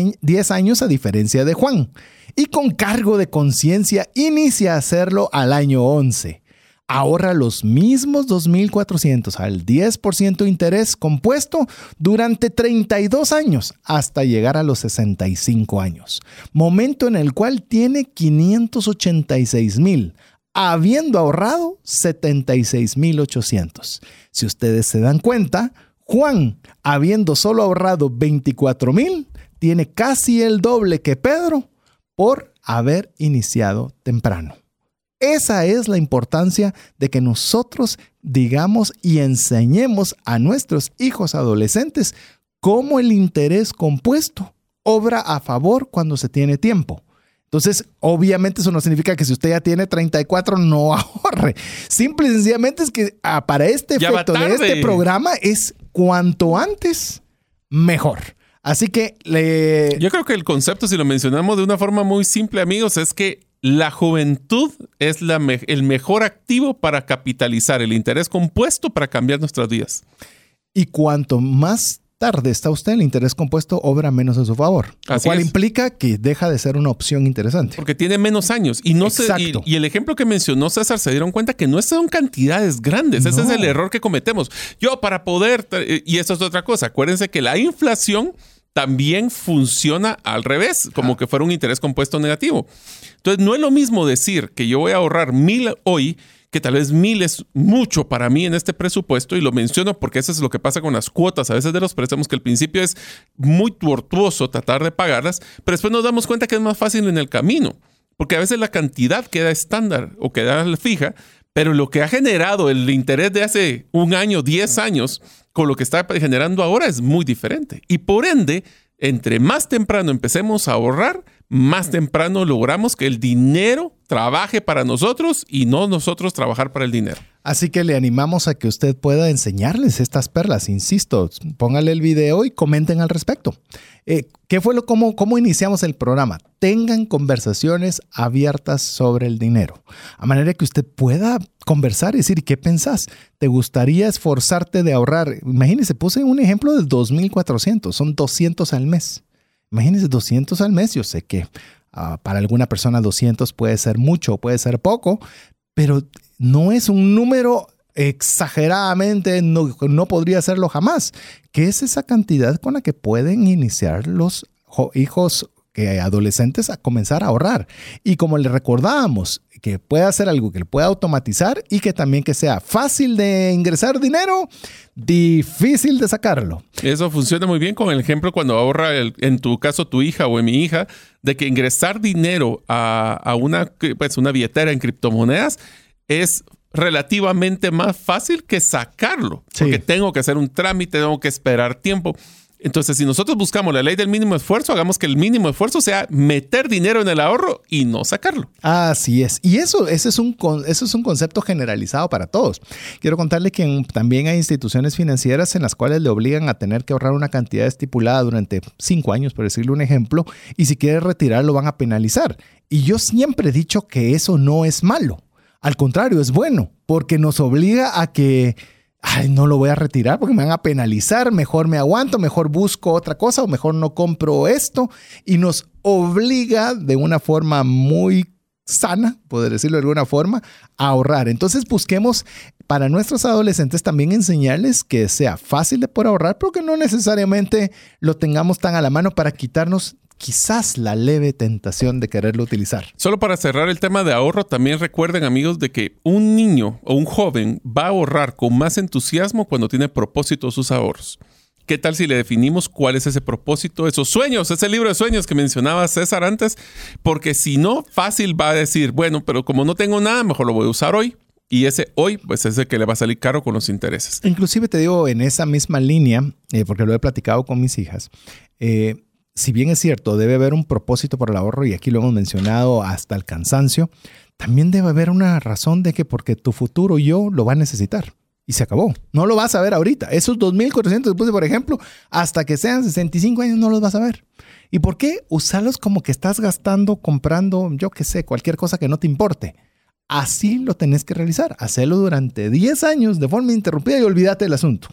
Speaker 1: años a diferencia de Juan, y con cargo de conciencia inicia a hacerlo al año 11 ahorra los mismos 2.400 al 10% interés compuesto durante 32 años hasta llegar a los 65 años, momento en el cual tiene 586 mil, habiendo ahorrado 76.800. Si ustedes se dan cuenta, Juan, habiendo solo ahorrado 24 mil, tiene casi el doble que Pedro por haber iniciado temprano. Esa es la importancia de que nosotros digamos y enseñemos a nuestros hijos adolescentes cómo el interés compuesto obra a favor cuando se tiene tiempo. Entonces, obviamente eso no significa que si usted ya tiene 34 no [LAUGHS] ahorre. Simple y sencillamente es que ah, para este efecto de este programa es cuanto antes, mejor. Así que le...
Speaker 3: Yo creo que el concepto, si lo mencionamos de una forma muy simple, amigos, es que la juventud es el mejor activo para capitalizar el interés compuesto para cambiar nuestras vidas.
Speaker 1: Y cuanto más tarde está usted, el interés compuesto obra menos en su favor. lo cual implica que deja de ser una opción interesante.
Speaker 3: Porque tiene menos años. Y, no y, el ejemplo que mencionó César se dieron cuenta que no son cantidades grandes. Ese es el error que cometemos. Yo para poder, y eso es otra cosa, acuérdense que la inflación también funciona al revés, como que fuera un interés compuesto negativo. Entonces, no es lo mismo decir que yo voy a ahorrar mil hoy que tal vez mil es mucho para mí en este presupuesto y lo menciono porque eso es lo que pasa con las cuotas a veces de los préstamos que al principio es muy tortuoso tratar de pagarlas, pero después nos damos cuenta que es más fácil en el camino, porque a veces la cantidad queda estándar o queda fija, pero lo que ha generado el interés de hace un año, diez años, con lo que está generando ahora es muy diferente. Y por ende, entre más temprano empecemos a ahorrar, más temprano logramos que el dinero trabaje para nosotros y no nosotros trabajar para el dinero.
Speaker 1: Así que le animamos a que usted pueda enseñarles estas perlas. Insisto, póngale el video y comenten al respecto. Eh, ¿Qué fue lo cómo, cómo iniciamos el programa? Tengan conversaciones abiertas sobre el dinero, a manera que usted pueda conversar y decir, ¿qué pensás? ¿Te gustaría esforzarte de ahorrar? Imagínese, puse un ejemplo de 2.400, son 200 al mes. Imagínense 200 al mes. Yo sé que ah, para alguna persona 200 puede ser mucho, puede ser poco, pero no es un número exageradamente, no, no podría serlo jamás. ¿Qué es esa cantidad con la que pueden iniciar los hijos que adolescentes a comenzar a ahorrar. Y como le recordábamos, que pueda hacer algo que le pueda automatizar y que también que sea fácil de ingresar dinero, difícil de sacarlo.
Speaker 3: Eso funciona muy bien con el ejemplo cuando ahorra, en tu caso, tu hija o mi hija, de que ingresar dinero a, una, pues, una billetera en criptomonedas es relativamente más fácil que sacarlo, porque tengo que hacer un trámite, tengo que esperar tiempo. Entonces, si nosotros buscamos la ley del mínimo esfuerzo, hagamos que el mínimo esfuerzo sea meter dinero en el ahorro y no sacarlo.
Speaker 1: Así es. Y eso, ese es un, eso es un concepto generalizado para todos. Quiero contarle que también hay instituciones financieras en las cuales le obligan a tener que ahorrar una cantidad estipulada durante cinco años, por decirle un ejemplo, y si quiere retirar lo van a penalizar. Y yo siempre he dicho que eso no es malo. Al contrario, es bueno, porque nos obliga a que no lo voy a retirar porque me van a penalizar, mejor me aguanto, mejor busco otra cosa o mejor no compro esto y nos obliga de una forma muy sana, poder decirlo de alguna forma, a ahorrar. Entonces busquemos para nuestros adolescentes también enseñarles que sea fácil de poder ahorrar, pero que no necesariamente lo tengamos tan a la mano para quitarnos quizás la leve tentación de quererlo utilizar.
Speaker 3: Solo para cerrar el tema de ahorro, también recuerden amigos de que un niño o un joven va a ahorrar con más entusiasmo cuando tiene propósito sus ahorros. ¿Qué tal si le definimos cuál es ese propósito, esos sueños, ese libro de sueños que mencionaba César antes? Porque si no, fácil va a decir, bueno, pero como no tengo nada, mejor lo voy a usar hoy. Y ese hoy, pues es el que le va a salir caro con los intereses.
Speaker 1: Inclusive te digo, en esa misma línea, eh, porque lo he platicado con mis hijas, eh, si bien es cierto, debe haber un propósito por el ahorro y aquí lo hemos mencionado hasta el cansancio, también debe haber una razón de que porque tu futuro yo lo va a necesitar. Y se acabó. No lo vas a ver ahorita. Esos 2.400 después, por ejemplo, hasta que sean 65 años no los vas a ver. ¿Y por qué usarlos como que estás gastando, comprando, yo qué sé, cualquier cosa que no te importe? Así lo tenés que realizar. Hacerlo durante 10 años de forma interrumpida y olvídate del asunto.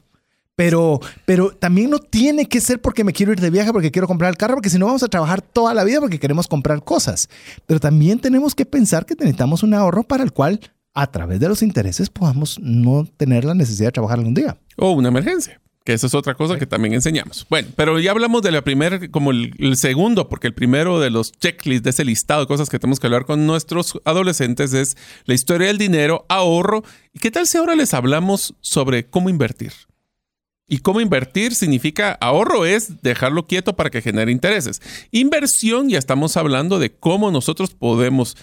Speaker 1: Pero, pero también no tiene que ser porque me quiero ir de viaje, porque quiero comprar el carro, porque si no vamos a trabajar toda la vida porque queremos comprar cosas. Pero también tenemos que pensar que necesitamos un ahorro para el cual a través de los intereses podamos no tener la necesidad de trabajar algún día.
Speaker 3: O una emergencia, que esa es otra cosa que también enseñamos. Bueno, pero ya hablamos de la primera, como el, el, segundo, porque el primero de los checklists, de ese listado de cosas que tenemos que hablar con nuestros adolescentes es la historia del dinero, ahorro. ¿Y qué tal si ahora les hablamos sobre cómo invertir? Y cómo invertir significa ahorro es dejarlo quieto para que genere intereses. Inversión ya estamos hablando de cómo nosotros podemos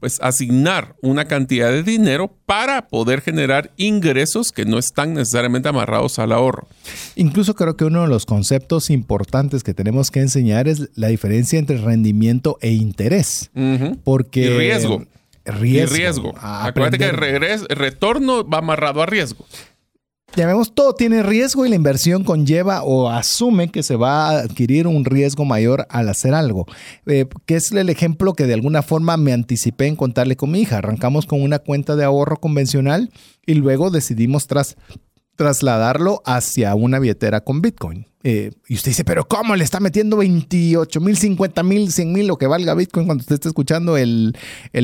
Speaker 3: pues, asignar una cantidad de dinero para poder generar ingresos que no están necesariamente amarrados al ahorro.
Speaker 1: Incluso creo que uno de los conceptos importantes que tenemos que enseñar es la diferencia entre rendimiento e interés. Porque
Speaker 3: y riesgo. Riesgo. Y riesgo. Acuérdate que el retorno va amarrado a riesgo.
Speaker 1: Ya vemos, todo tiene riesgo y la inversión conlleva o asume que se va a adquirir un riesgo mayor al hacer algo. Eh, que es el ejemplo que de alguna forma me anticipé en contarle con mi hija. Arrancamos con una cuenta de ahorro convencional y luego decidimos tras trasladarlo hacia una billetera con Bitcoin. Eh, y usted dice, pero ¿cómo le está metiendo 28 mil, 50 mil, 100 mil, lo que valga Bitcoin cuando usted esté escuchando el,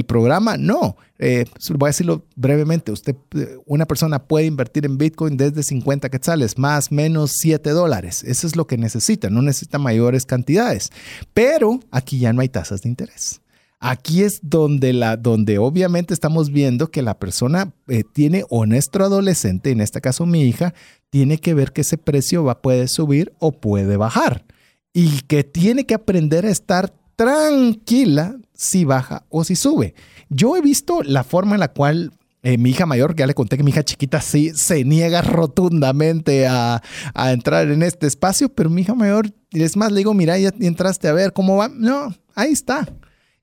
Speaker 1: programa? No, eh, voy a decirlo brevemente. Usted, eh, una persona puede invertir en Bitcoin desde 50 quetzales, más menos 7 dólares. Eso es lo que necesita, no necesita mayores cantidades. Pero aquí ya no hay tasas de interés. Aquí es donde, la, donde obviamente estamos viendo que la persona eh, tiene, o nuestro adolescente, en este caso mi hija, tiene que ver que ese precio va, puede subir o puede bajar. Y que tiene que aprender a estar tranquila si baja o si sube. Yo he visto la forma en la cual eh, mi hija mayor, ya le conté que mi hija chiquita sí se niega rotundamente a, a, entrar en este espacio, pero mi hija mayor, es más, le digo, mira, ya entraste a ver cómo va. No, ahí está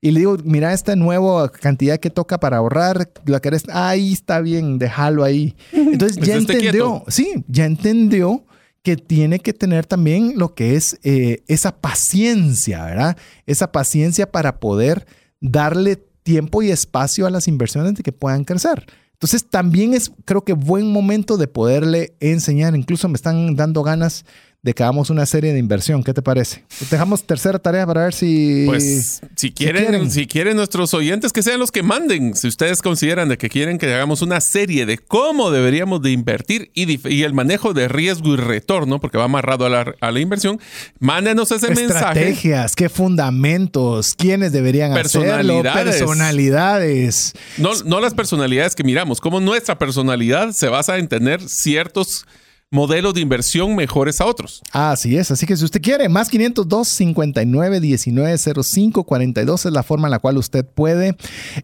Speaker 1: y le digo, mira esta nueva cantidad que toca para ahorrar, la que eres, ahí está bien, déjalo ahí. [LAUGHS] Entonces ya entendió, sí, ya entendió que tiene que tener también lo que es eh, esa paciencia, ¿verdad? Esa paciencia para poder darle tiempo y espacio a las inversiones de que puedan crecer. Entonces también es, creo que buen momento de poderle enseñar. Incluso me están dando ganas de que hagamos una serie de inversión. ¿Qué te parece? Dejamos tercera tarea para ver si...
Speaker 3: Pues si quieren, si quieren, nuestros oyentes que sean los que manden. Si ustedes consideran de que quieren que hagamos una serie de cómo deberíamos de invertir y, el manejo de riesgo y retorno, porque va amarrado a la, a la inversión, mándenos ese mensaje.
Speaker 1: Estrategias, qué fundamentos, quiénes deberían hacerlo, personalidades.
Speaker 3: No, no las personalidades que miramos, como nuestra personalidad se basa en tener ciertos modelos de inversión mejores a otros.
Speaker 1: Así es, así que si usted quiere, más 502 59 19 05 42 es la forma en la cual usted puede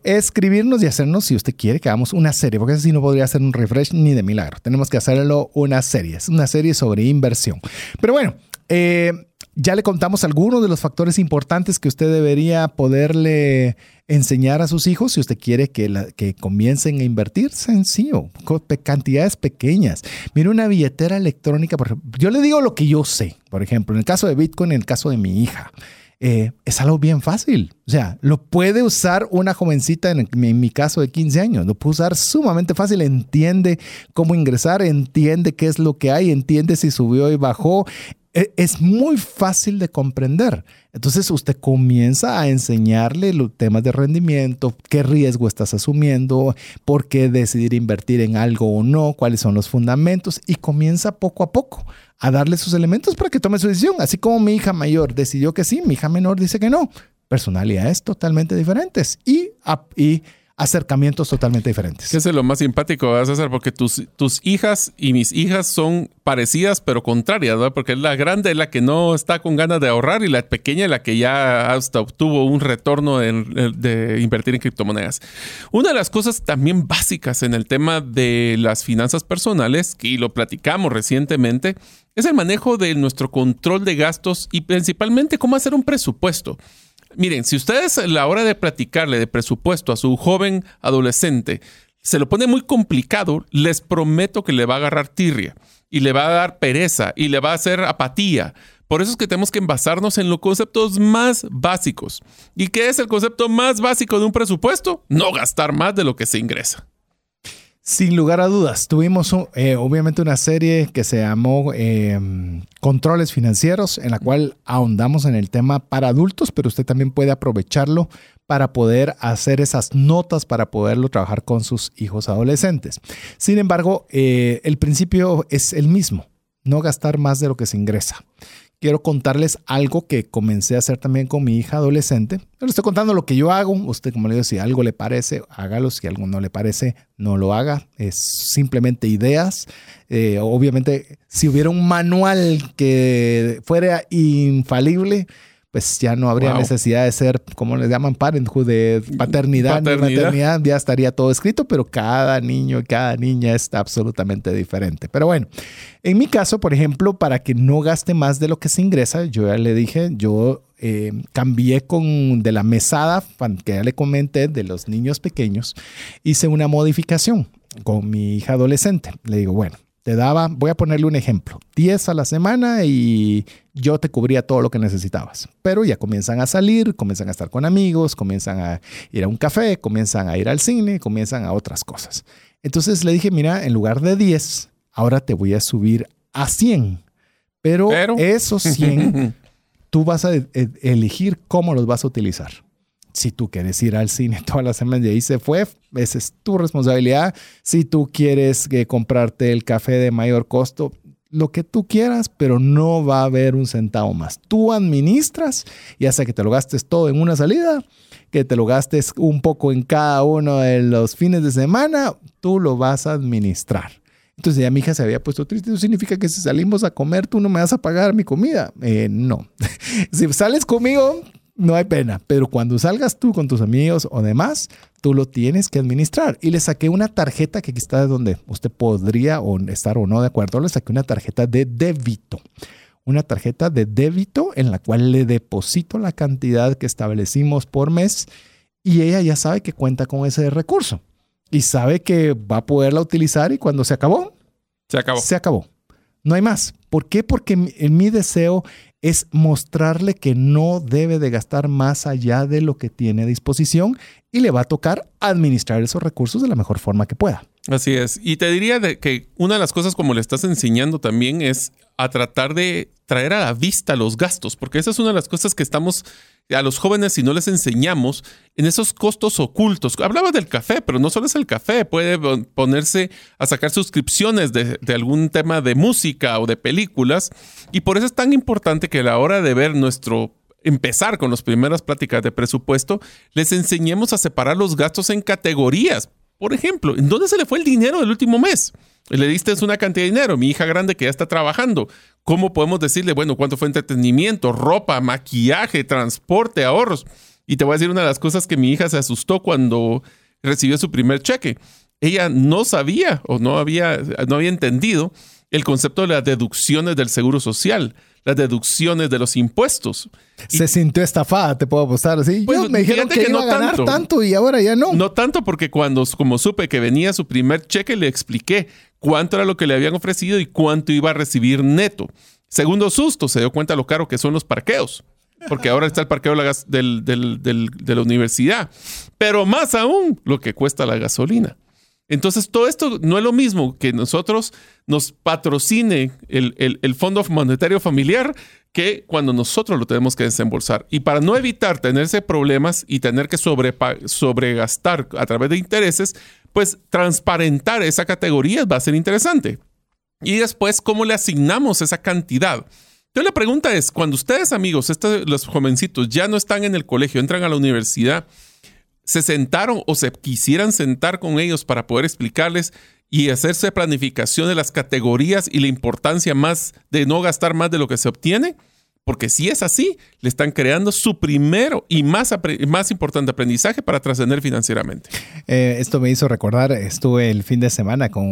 Speaker 1: escribirnos y hacernos, si usted quiere, que hagamos una serie, porque así no podría hacer un refresh ni de milagro. Tenemos que hacerlo una serie, es una serie sobre inversión. Pero bueno, eh, ya le contamos algunos de los factores importantes que usted debería poderle enseñar a sus hijos si usted quiere que, que comiencen a invertir. Sencillo, cantidades pequeñas. Mire una billetera electrónica, por ejemplo. Yo le digo lo que yo sé, por ejemplo, en el caso de Bitcoin, en el caso de mi hija. Eh, es algo bien fácil. O sea, lo puede usar una jovencita, en, mi caso de 15 años, lo puede usar sumamente fácil, entiende cómo ingresar, entiende qué es lo que hay, entiende si subió y bajó, es muy fácil de comprender. Entonces usted comienza a enseñarle los temas de rendimiento, qué riesgo estás asumiendo, por qué decidir invertir en algo o no, cuáles son los fundamentos y comienza poco a poco a darle sus elementos para que tome su decisión. Así como mi hija mayor decidió que sí, mi hija menor dice que no. Personalidades totalmente diferentes y, y acercamientos totalmente diferentes.
Speaker 3: Que es lo más simpático, César, porque tus, tus hijas y mis hijas son parecidas pero contrarias, ¿no? Porque la grande es la que no está con ganas de ahorrar y la pequeña es la que ya hasta obtuvo un retorno de invertir en criptomonedas. Una de las cosas también básicas en el tema de las finanzas personales, y lo platicamos recientemente, es el manejo de nuestro control de gastos y principalmente cómo hacer un presupuesto. Miren, si ustedes a la hora de platicarle de presupuesto a su joven adolescente se lo pone muy complicado, les prometo que le va a agarrar tirria y le va a dar pereza y le va a hacer apatía. Por eso es que tenemos que envasarnos en los conceptos más básicos. ¿Y qué es el concepto más básico de un presupuesto? No gastar más de lo que se ingresa.
Speaker 1: Sin lugar a dudas, tuvimos eh, obviamente una serie que se llamó em, Controles Financieros, en la cual ahondamos en el tema para adultos, pero usted también puede aprovecharlo para poder hacer esas notas, para poderlo trabajar con sus hijos adolescentes. Sin embargo, eh, el principio es el mismo, no gastar más de lo que se ingresa quiero contarles algo que comencé a hacer también con mi hija adolescente. Le estoy contando lo que yo hago. Usted, como le digo, si algo le parece, hágalo. Si algo no le parece, no lo haga. Es simplemente ideas. Eh, obviamente, si hubiera un manual que fuera infalible, pues ya no habría necesidad de ser, como les llaman, parenthood, de paternidad, paternidad. maternidad, ya estaría todo escrito, pero cada niño y cada niña está absolutamente diferente. Pero bueno, en mi caso, por ejemplo, para que no gaste más de lo que se ingresa, yo ya le dije, yo eh, cambié con de la mesada, que ya le comenté, de los niños pequeños, hice una modificación con mi hija adolescente. Le digo, bueno, te daba, voy a ponerle un ejemplo, 10 a la semana y yo te cubría todo lo que necesitabas. Pero ya comienzan a salir, comienzan a estar con amigos, comienzan a ir a un café, comienzan a ir al cine, comienzan a otras cosas. Entonces le dije, mira, en lugar de 10, ahora te voy a subir a 100. Pero,
Speaker 3: Pero-
Speaker 1: esos 100 [LAUGHS] tú vas a e- elegir cómo los vas a utilizar. Si tú quieres ir al cine [LAUGHS] todas las semanas y ahí se fue, esa es tu responsabilidad. Si tú quieres eh, comprarte el café de mayor costo, lo que tú quieras, pero no va a haber un centavo más. Tú administras, ya sea que te lo gastes todo en una salida, que te lo gastes un poco en cada uno de los fines de semana, tú lo vas a administrar. Entonces ya mi hija se había puesto triste. Eso significa que si salimos a comer, tú no me vas a pagar mi comida. Eh, no. [LAUGHS] si sales conmigo, no hay pena. Pero cuando salgas tú con tus amigos o demás, tú lo tienes que administrar. Y le saqué una tarjeta que aquí está donde usted podría o estar o no de acuerdo. Le saqué una tarjeta de débito. Una tarjeta de débito en la cual le deposito la cantidad que establecimos por mes y ella ya sabe que cuenta con ese recurso y sabe que va a poderla utilizar y cuando se acabó,
Speaker 3: Se acabó.
Speaker 1: se acabó. No hay más. ¿Por qué? Porque mi, mi deseo es mostrarle que no debe de gastar más allá de lo que tiene a disposición y le va a tocar administrar esos recursos de la mejor forma que pueda.
Speaker 3: Así es. Y te diría de que una de las cosas como le estás enseñando también es a tratar de traer a la vista los gastos, porque esa es una de las cosas que estamos a los jóvenes si no les enseñamos en esos costos ocultos. Hablaba del café, pero no solo es el café, puede pon- ponerse a sacar suscripciones de, de algún tema de música o de películas. Y por eso es tan importante que a la hora de ver nuestro empezar con las primeras pláticas de presupuesto, les enseñemos a separar los gastos en categorías. Por ejemplo, ¿en dónde se le fue el dinero del último mes? Le diste una cantidad de dinero, mi hija grande que ya está trabajando. ¿Cómo podemos decirle, bueno, cuánto fue entretenimiento, ropa, maquillaje, transporte, ahorros? Y te voy a decir una de las cosas que mi hija se asustó cuando recibió su primer cheque. Ella no sabía o no había, no había entendido el concepto de las deducciones del seguro social, las deducciones de los impuestos. Y-
Speaker 1: Se sintió estafada, te puedo apostar así.
Speaker 3: Pues,
Speaker 1: Yo me dijeron que,
Speaker 3: que
Speaker 1: iba
Speaker 3: no
Speaker 1: a ganar
Speaker 3: tanto.
Speaker 1: tanto y ahora ya no.
Speaker 3: No tanto porque cuando, como supe que venía su primer cheque, le expliqué cuánto era lo que le habían ofrecido y cuánto iba a recibir neto. Segundo susto, se dio cuenta lo caro que son los parqueos. Porque ahora está el parqueo de la, gas- del- del- del- de la universidad. Pero más aún, lo que cuesta la gasolina. Entonces, todo esto no es lo mismo que nosotros nos patrocine el, el- Fondo Monetario Familiar que cuando nosotros lo tenemos que desembolsar. Y para no evitar tenerse problemas y tener que sobregastar a través de intereses, pues transparentar esa categoría va a ser interesante. Y después, ¿cómo le asignamos esa cantidad? Entonces la pregunta es, cuando ustedes amigos, estos, los jovencitos ya no están en el colegio, entran a la universidad, se sentaron o se quisieran sentar con ellos para poder explicarles y hacerse planificación de las categorías y la importancia más de no gastar más de lo que se obtiene, porque si es así, le están creando su primero y más, más importante aprendizaje para trascender financieramente.
Speaker 1: Eh, esto me hizo recordar, estuve el fin de semana con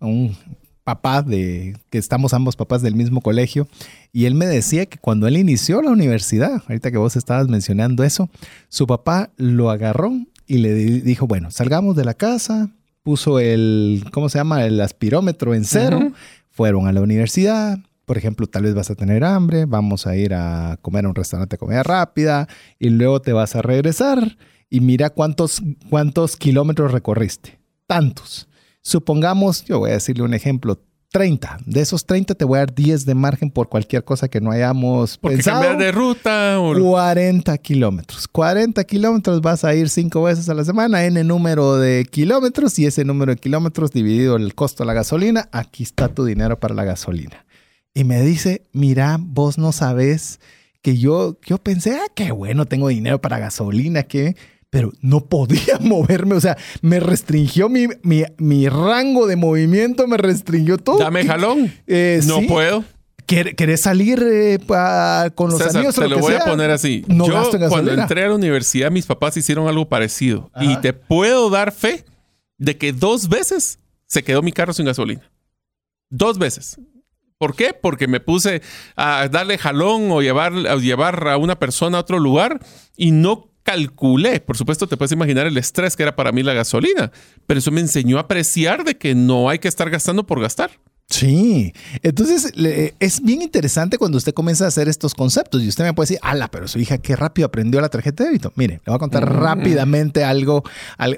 Speaker 1: un papá de que estamos ambos papás del mismo colegio y él me decía que cuando él inició la universidad, ahorita que vos estabas mencionando eso, su papá lo agarró y le di- dijo, bueno, salgamos de la casa, puso el, ¿cómo se llama? El aspirómetro en cero, fueron a la universidad. Por ejemplo, tal vez vas a tener hambre, vamos a ir a comer a un restaurante de comida rápida y luego te vas a regresar y mira cuántos, cuántos kilómetros recorriste. Tantos. Supongamos, yo voy a decirle un ejemplo, 30. De esos 30 te voy a dar 10 de margen por cualquier cosa que no hayamos
Speaker 3: Porque
Speaker 1: pensado.
Speaker 3: cambiar de ruta o...
Speaker 1: 40 kilómetros. 40 kilómetros vas a ir cinco veces a la semana, N número de kilómetros y ese número de kilómetros dividido el costo de la gasolina, aquí está tu dinero para la gasolina. Y me dice, mira, vos no sabes que yo, yo pensé, ah, qué bueno, tengo dinero para gasolina, que pero no podía [LAUGHS] moverme, o sea, me restringió mi, mi, mi rango de movimiento, me restringió todo.
Speaker 3: Dame jalón.
Speaker 1: Eh,
Speaker 3: no
Speaker 1: sí.
Speaker 3: puedo.
Speaker 1: ¿Quer- ¿Querés salir eh, pa- con los
Speaker 3: César,
Speaker 1: amigos? o
Speaker 3: te lo
Speaker 1: que
Speaker 3: voy a poner así.
Speaker 1: No
Speaker 3: Yo
Speaker 1: gasto en
Speaker 3: cuando entré a la universidad, mis papás hicieron algo parecido. Y te puedo dar fe de que dos veces se quedó mi carro sin gasolina. Dos veces. ¿Por qué? Porque me puse a darle jalón o llevar, a llevar a una persona a otro lugar y no calculé. Por supuesto, te puedes imaginar el estrés que era para mí la gasolina, pero eso me enseñó a apreciar de que no hay que estar gastando por gastar.
Speaker 1: Sí, entonces es bien interesante cuando usted comienza a hacer estos conceptos y usted me puede decir, ala, pero su hija qué rápido aprendió la tarjeta de débito. Mire, le voy a contar rápidamente algo,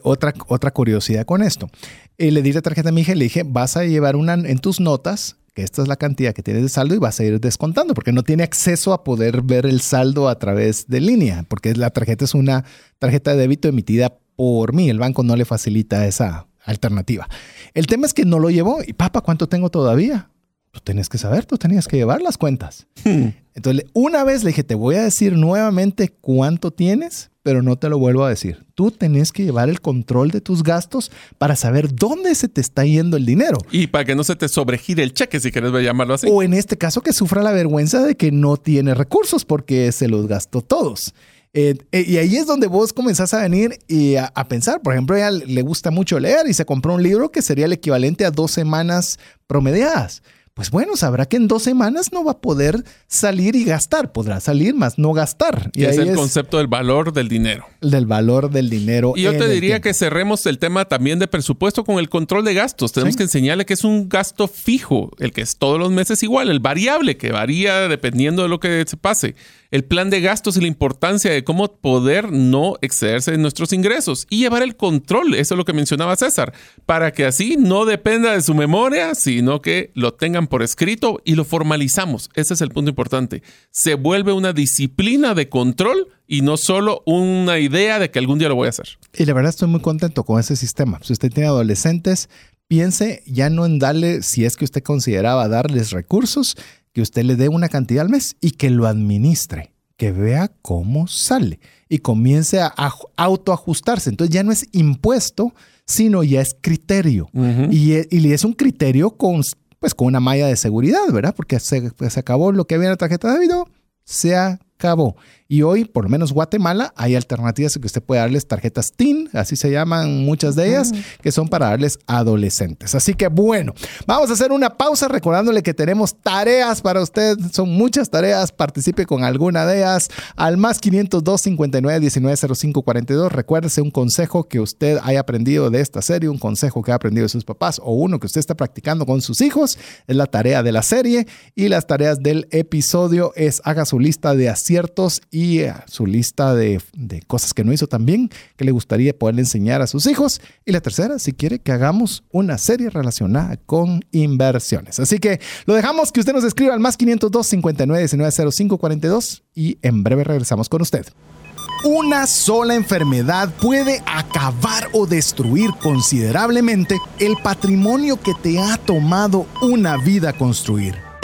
Speaker 1: otra, otra curiosidad con esto. Eh, le di la tarjeta a mi hija y le dije, vas a llevar una en tus notas, que esta es la cantidad que tienes de saldo y vas a ir descontando, porque no tiene acceso a poder ver el saldo a través de línea, porque la tarjeta es una tarjeta de débito emitida por mí. El banco no le facilita esa alternativa. El tema es que no lo llevó. Y papá, ¿cuánto tengo todavía? Tú tienes que saber, tú tenías que llevar las cuentas. Hmm. Entonces, una vez le dije, te voy a decir nuevamente cuánto tienes, pero no te lo vuelvo a decir. Tú tenés que llevar el control de tus gastos para saber dónde se te está yendo el dinero.
Speaker 3: Y para que no se te sobregire el cheque, si quieres llamarlo así.
Speaker 1: O en este caso, que sufra la vergüenza de que no tiene recursos porque se los gastó todos. Eh, eh, y ahí es donde vos comenzás a venir y a, pensar. Por ejemplo, a ella le gusta mucho leer y se compró un libro que sería el equivalente a dos semanas promediadas pues bueno, sabrá que en dos semanas no va a poder salir y gastar, podrá salir más, no gastar.
Speaker 3: Y es el concepto del valor del dinero.
Speaker 1: Del valor del dinero.
Speaker 3: Y yo te diría que cerremos el tema también de presupuesto con el control de gastos. Tenemos que enseñarle que es un gasto fijo, el que es todos los meses igual, el variable que varía dependiendo de lo que se pase el plan de gastos y la importancia de cómo poder no excederse de nuestros ingresos y llevar el control, eso es lo que mencionaba César, para que así no dependa de su memoria, sino que lo tengan por escrito y lo formalizamos. Ese es el punto importante. Se vuelve una disciplina de control y no solo una idea de que algún día lo voy a hacer.
Speaker 1: Y la verdad estoy muy contento con ese sistema. Si usted tiene adolescentes, piense ya no en darle, si es que usted consideraba darles recursos, que usted le dé una cantidad al mes y que lo administre, que vea cómo sale y comience a autoajustarse. Entonces ya no es impuesto, sino ya es criterio. y, y, es un criterio con, pues, con una malla de seguridad, ¿verdad? Porque se, se acabó lo que había en la tarjeta de débito, se acabó. Y hoy, por lo menos Guatemala, hay alternativas que usted puede darles tarjetas TIN, así se llaman muchas de ellas, que son para darles adolescentes. Así que bueno, vamos a hacer una pausa recordándole que tenemos tareas para usted. Son muchas tareas. Participe con alguna de ellas al más 502 59 19 05 42. Recuérdese un consejo que usted haya aprendido de esta serie, un consejo que ha aprendido de sus papás o uno que usted está practicando con sus hijos. Es la tarea de la serie y las tareas del episodio es haga su lista de aciertos y eh, su lista de, cosas que no hizo también, que le gustaría poderle enseñar a sus hijos. Y la tercera, si quiere que hagamos una serie relacionada con inversiones. Así que lo dejamos que usted nos escriba al más 502 59 19 05 42 y en breve regresamos con usted. Una sola enfermedad puede acabar o destruir considerablemente el patrimonio que te ha tomado una vida construir.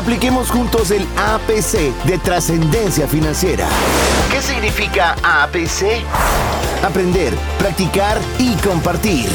Speaker 2: Apliquemos juntos el APC de trascendencia financiera. ¿Qué significa APC? Aprender, practicar y compartir.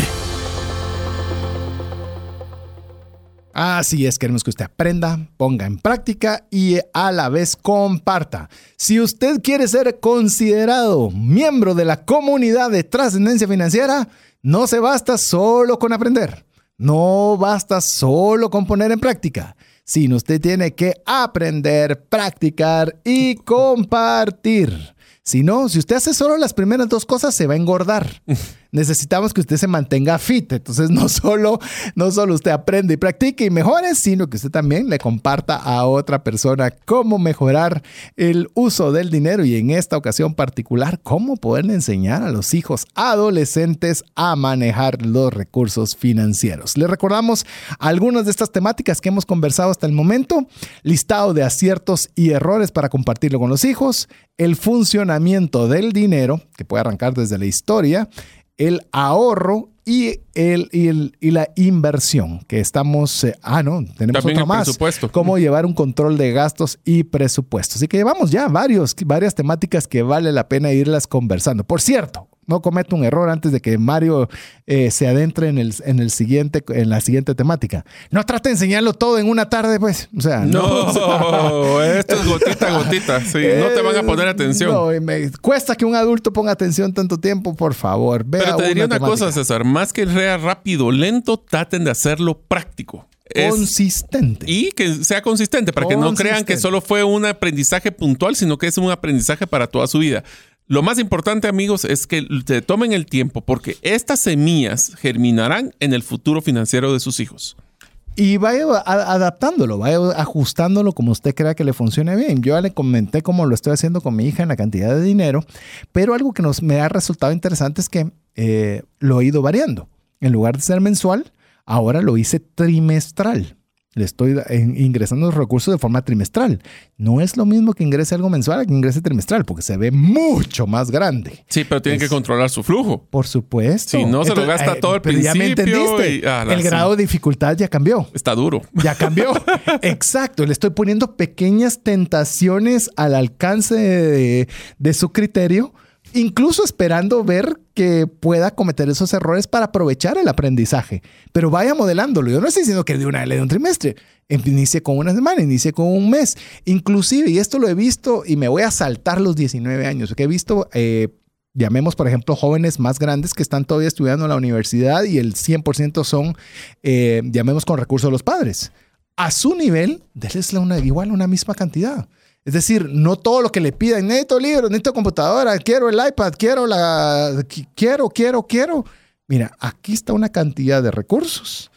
Speaker 1: Así es, queremos que usted aprenda, ponga en práctica y a la vez comparta. Si usted quiere ser considerado miembro de la comunidad de trascendencia financiera, no se basta solo con aprender, no basta solo con poner en práctica sino usted tiene que aprender, practicar y compartir. Si no, si usted hace solo las primeras dos cosas, se va a engordar. [LAUGHS] necesitamos que usted se mantenga fit. Entonces, no solo, no solo usted aprende y practique y mejore, sino que usted también le comparta a otra persona cómo mejorar el uso del dinero y en esta ocasión particular, cómo poder enseñar a los hijos adolescentes a manejar los recursos financieros. Le recordamos algunas de estas temáticas que hemos conversado hasta el momento, listado de aciertos y errores para compartirlo con los hijos, el funcionamiento del dinero, que puede arrancar desde la historia, el ahorro y, el, y, el, y la inversión, que estamos, eh, ah, no, tenemos
Speaker 3: También
Speaker 1: otra más,
Speaker 3: presupuesto.
Speaker 1: cómo llevar un control de gastos y presupuestos. Así que llevamos ya varios, varias temáticas que vale la pena irlas conversando. Por cierto, no cometo un error antes de que Mario eh, se adentre en, el, en, el siguiente, en la siguiente temática. No trate de enseñarlo todo en una tarde, pues. O sea,
Speaker 3: No,
Speaker 1: o sea, [LAUGHS]
Speaker 3: esto es gotita a gotita. Sí, no te van a poner atención.
Speaker 1: No, me cuesta que un adulto ponga atención tanto tiempo, por favor. Vea
Speaker 3: Pero te diría una cosa, César. Más que sea rápido, lento, traten de hacerlo práctico. Es-
Speaker 1: Consistente.
Speaker 3: y que sea consistente para que no crean que solo fue un aprendizaje puntual, sino que es un aprendizaje para toda su vida. Lo más importante, amigos, es que te tomen el tiempo porque estas semillas germinarán en el futuro financiero de sus hijos.
Speaker 1: Y vaya adaptándolo, vaya ajustándolo como usted crea que le funcione bien. Yo ya le comenté cómo lo estoy haciendo con mi hija en la cantidad de dinero, pero algo que nos, me ha resultado interesante es que eh, lo he ido variando. En lugar de ser mensual, ahora lo hice trimestral. Le estoy ingresando los recursos de forma trimestral. No es lo mismo que ingrese algo mensual a que ingrese trimestral, porque se ve mucho más grande.
Speaker 3: Sí, pero tienen
Speaker 1: Es-
Speaker 3: que controlar su flujo.
Speaker 1: Por supuesto.
Speaker 3: Si no, se lo gasta todo al
Speaker 1: pero ya me
Speaker 3: principio
Speaker 1: entendiste.
Speaker 3: y- ah, la-
Speaker 1: El
Speaker 3: sí.
Speaker 1: grado de dificultad ya cambió.
Speaker 3: Está duro.
Speaker 1: Ya cambió. [LAUGHS] Exacto. Le estoy poniendo pequeñas tentaciones al alcance de, de su criterio, incluso esperando ver que pueda cometer esos errores para aprovechar el aprendizaje. Pero vaya modelándolo. Yo no estoy diciendo que de una le dé un trimestre. Inicie con una semana, inicie con un mes. Inclusive, y esto lo he visto y me voy a saltar los 19 años, que he visto... eh, Llamemos, por ejemplo, jóvenes más grandes que están todavía estudiando en la universidad y el 100% son, eh, llamemos, con recursos de los padres a su nivel, déles una, igual una misma cantidad. Es decir, no todo lo que le pidan, necesito libros, necesito computadora, quiero el iPad, quiero la, qui- quiero, quiero, quiero. Mira, aquí está una cantidad de recursos.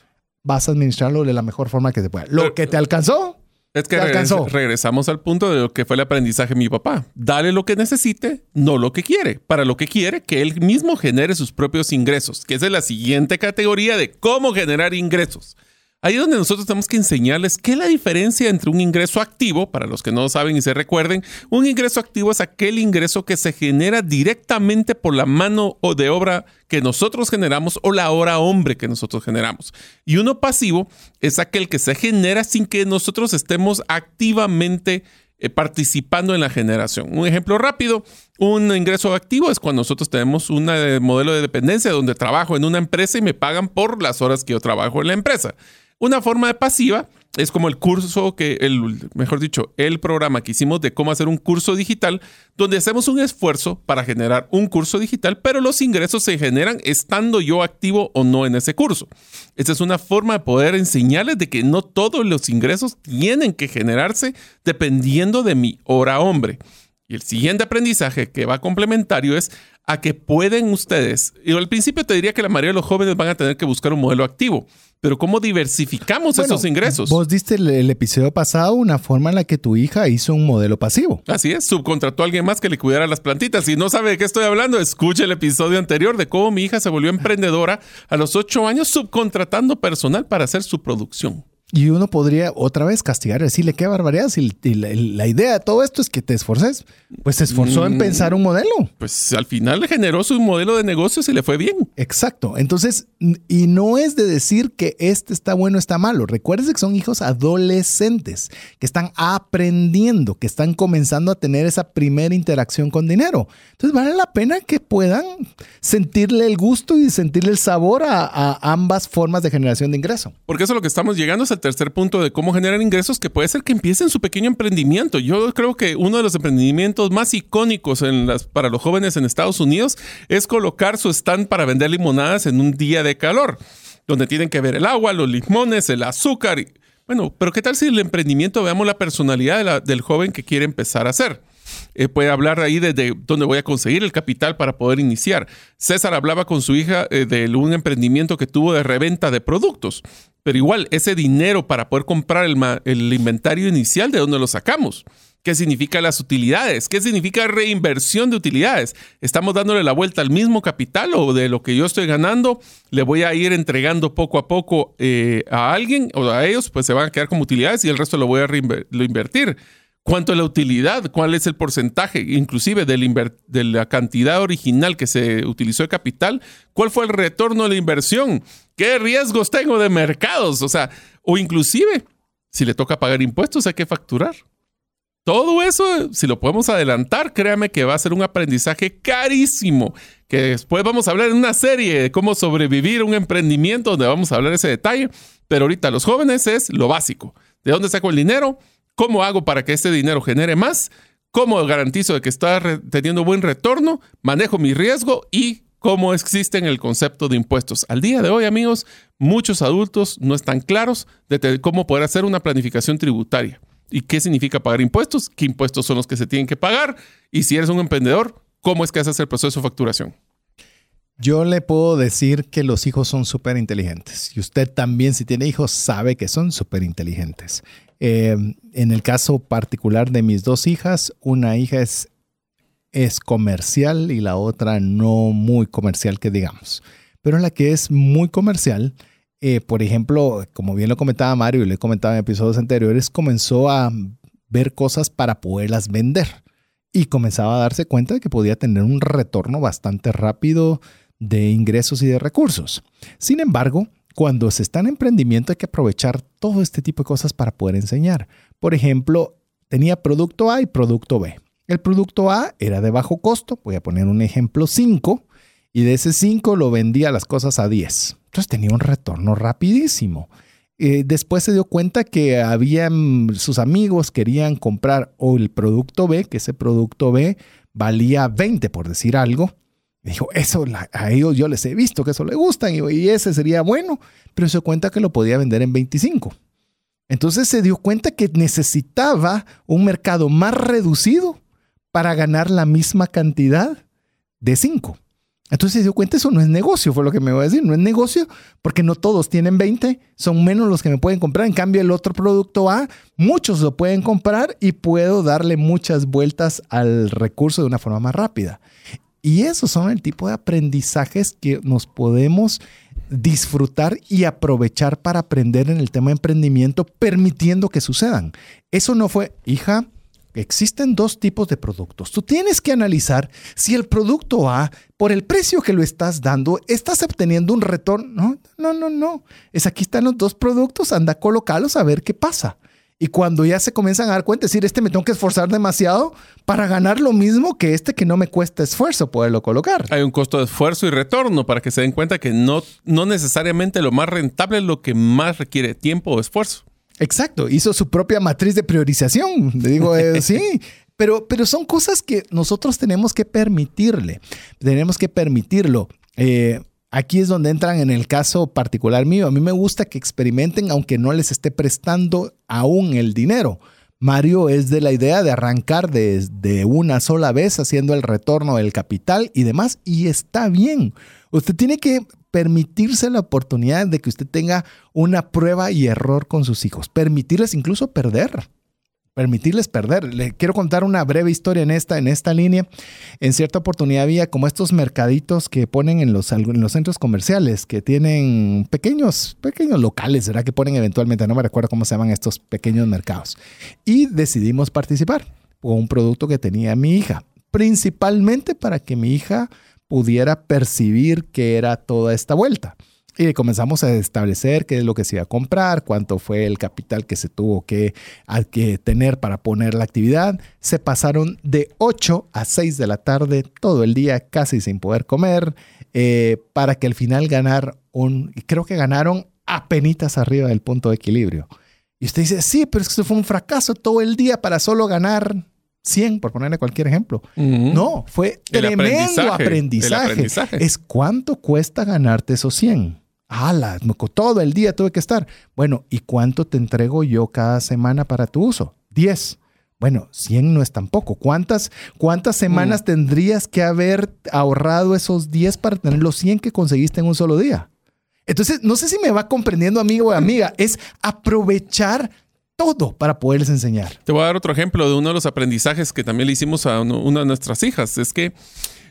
Speaker 1: Vas a administrarlo de la mejor forma que se pueda. Lo
Speaker 3: Pero-
Speaker 1: que te alcanzó,
Speaker 3: Es que
Speaker 1: Te
Speaker 3: regres- regresamos al punto de lo que fue el aprendizaje de mi papá. Dale lo que necesite, no lo que quiere. Para lo que quiere, que él mismo genere sus propios ingresos, que esa es la siguiente categoría de cómo generar ingresos. Ahí es donde nosotros tenemos que enseñarles qué es la diferencia entre un ingreso activo, para los que no saben y se recuerden, un ingreso activo es aquel ingreso que se genera directamente por la mano o de obra que nosotros generamos o la hora hombre que nosotros generamos. Y uno pasivo es aquel que se genera sin que nosotros estemos activamente eh, participando en la generación. Un ejemplo rápido, un ingreso activo es cuando nosotros tenemos un eh, modelo de dependencia donde trabajo en una empresa y me pagan por las horas que yo trabajo en la empresa. Una forma pasiva es como el curso que, el, mejor dicho, el programa que hicimos de cómo hacer un curso digital, donde hacemos un esfuerzo para generar un curso digital, pero los ingresos se generan estando yo activo o no en ese curso. Esta es una forma de poder enseñarles de que no todos los ingresos tienen que generarse dependiendo de mi hora hombre. Y el siguiente aprendizaje que va complementario es a que pueden ustedes, y al principio te diría que la mayoría de los jóvenes van a tener que buscar un modelo activo, pero ¿cómo diversificamos
Speaker 1: Bueno,
Speaker 3: esos ingresos?
Speaker 1: Vos diste el, el episodio pasado una forma en la que tu hija hizo un modelo pasivo.
Speaker 3: Así es, subcontrató a alguien más que le cuidara las plantitas. Si no sabe de qué estoy hablando, escuche el episodio anterior de cómo mi hija se volvió emprendedora a los ocho años subcontratando personal para hacer su producción.
Speaker 1: Y uno podría otra vez castigar, decirle qué barbaridad. Si la, la idea de todo esto es que te esforces, pues se esforzó en
Speaker 3: Mm.
Speaker 1: pensar un modelo.
Speaker 3: Pues al final le generó su modelo de negocios y le fue bien.
Speaker 1: Exacto. Entonces, y no es de decir que este está bueno, está malo. Recuerden que son hijos adolescentes, que están aprendiendo, que están comenzando a tener esa primera interacción con dinero. Entonces, vale la pena que puedan sentirle el gusto y sentirle el sabor a, a ambas formas de generación de ingreso.
Speaker 3: Porque eso es lo que estamos llegando es tercer punto de cómo generar ingresos, que puede ser que empiecen su pequeño emprendimiento. Yo creo que uno de los emprendimientos más icónicos para los jóvenes en Estados Unidos es colocar su stand para vender limonadas en un día de calor, donde tienen que ver el agua, los limones, el azúcar. bueno, pero ¿qué tal si el emprendimiento veamos la personalidad del joven que quiere empezar a hacer? Eh, puede hablar ahí de, de dónde voy a conseguir el capital para poder iniciar. César hablaba con su hija eh, de un emprendimiento que tuvo de reventa de productos, pero igual ese dinero para poder comprar el, inventario inicial, ¿de dónde lo sacamos? ¿Qué significa las utilidades? ¿Qué significa reinversión de utilidades? ¿Estamos dándole la vuelta al mismo capital o de lo que yo estoy ganando le voy a ir entregando poco a poco eh, a alguien o a ellos? Pues se van a quedar como utilidades y el resto lo voy a lo invertir. cuánto es la utilidad, cuál es el porcentaje, inclusive de la cantidad original que se utilizó de capital, cuál fue el retorno de la inversión, qué riesgos tengo de mercados, o sea, o inclusive si le toca pagar impuestos hay que facturar. Todo eso, si lo podemos adelantar, créame que va a ser un aprendizaje carísimo, que después vamos a hablar en una serie de cómo sobrevivir un emprendimiento donde vamos a hablar ese detalle, pero ahorita los jóvenes es lo básico. ¿De dónde saco el dinero? ¿Cómo hago para que este dinero genere más? ¿Cómo garantizo de que está teniendo buen retorno? ¿Manejo mi riesgo? Y cómo existe el concepto de impuestos. Al día de hoy, amigos, muchos adultos no están claros de cómo poder hacer una planificación tributaria. ¿Y qué significa pagar impuestos? ¿Qué impuestos son los que se tienen que pagar? Y si eres un emprendedor, ¿cómo es que haces el proceso de facturación?
Speaker 1: Yo le puedo decir que los hijos son súper inteligentes. Y usted también, si tiene hijos, sabe que son súper inteligentes. Eh, en el caso particular de mis dos hijas, una hija es, es comercial y la otra no muy comercial, que digamos. Pero la que es muy comercial, eh, por ejemplo, como bien lo comentaba Mario y le comentaba en episodios anteriores, comenzó a ver cosas para poderlas vender y comenzaba a darse cuenta de que podía tener un retorno bastante rápido de ingresos y de recursos. Sin embargo, cuando se está en emprendimiento hay que aprovechar todo este tipo de cosas para poder enseñar. Por ejemplo, tenía producto A y producto B. El producto A era de bajo costo, voy a poner un ejemplo 5, y de ese 5 lo vendía las cosas a 10. Entonces tenía un retorno rapidísimo. Eh, después se dio cuenta que habían sus amigos querían comprar o el producto B, que ese producto B valía 20 por decir algo, dijo, eso a ellos yo les he visto que eso le gustan y, ese sería bueno, pero se dio cuenta que lo podía vender en 25. Entonces se dio cuenta que necesitaba un mercado más reducido para ganar la misma cantidad de 5. Entonces se dio cuenta, eso no es negocio, fue lo que me voy a decir, no es negocio porque no todos tienen 20, son menos los que me pueden comprar. En cambio, el otro producto A, muchos lo pueden comprar y puedo darle muchas vueltas al recurso de una forma más rápida. Y esos son el tipo de aprendizajes que nos podemos disfrutar y aprovechar para aprender en el tema de emprendimiento, permitiendo que sucedan. Eso no fue, hija, existen dos tipos de productos. Tú tienes que analizar si el producto A, por el precio que lo estás dando, estás obteniendo un retorno. No, no, no, no. Es aquí están los dos productos, anda a colocarlos a ver qué pasa. Y cuando ya se comienzan a dar cuenta, decir, este me tengo que esforzar demasiado para ganar lo mismo que este que no me cuesta esfuerzo poderlo colocar.
Speaker 3: Hay un costo de esfuerzo y retorno para que se den cuenta que no, no necesariamente lo más rentable es lo que más requiere tiempo o esfuerzo.
Speaker 1: Exacto, hizo su propia matriz de priorización. Le digo, eh, [LAUGHS] sí, pero, pero son cosas que nosotros tenemos que permitirle, tenemos que permitirlo. Eh, Aquí es donde entran en el caso particular mío. A mí me gusta que experimenten aunque no les esté prestando aún el dinero. Mario es de la idea de arrancar de, una sola vez haciendo el retorno del capital y demás, y está bien. Usted tiene que permitirse la oportunidad de que usted tenga una prueba y error con sus hijos, permitirles incluso perder permitirles perder. Le quiero contar una breve historia en esta, en esta línea. En cierta oportunidad había como estos mercaditos que ponen en los, en los centros comerciales, que tienen pequeños, pequeños locales, ¿verdad? Que ponen eventualmente, no me recuerdo cómo se llaman estos pequeños mercados. Y decidimos participar con un producto que tenía mi hija, principalmente para que mi hija pudiera percibir que era toda esta vuelta. Y comenzamos a establecer qué es lo que se iba a comprar, cuánto fue el capital que se tuvo que, tener para poner la actividad. Se pasaron de 8 a 6 de la tarde todo el día, casi sin poder comer, eh, para que al final ganar un, creo que ganaron penitas arriba del punto de equilibrio. Y usted dice, sí, pero es que fue un fracaso todo el día para solo ganar 100, por ponerle cualquier ejemplo. No, fue tremendo aprendizaje. Es cuánto cuesta ganarte esos 100. ¡Hala! Todo el día tuve que estar. Bueno, ¿y cuánto te entrego yo cada semana para tu uso? 10. Bueno, 100 no es tampoco. ¿Cuántas, cuántas semanas mm. tendrías que haber ahorrado esos 10 para tener los 100 que conseguiste en un solo día? Entonces, no sé si me va comprendiendo, amigo o amiga, es aprovechar todo para poderles enseñar.
Speaker 3: Te voy a dar otro ejemplo de uno de los aprendizajes que también le hicimos a una de nuestras hijas. Es que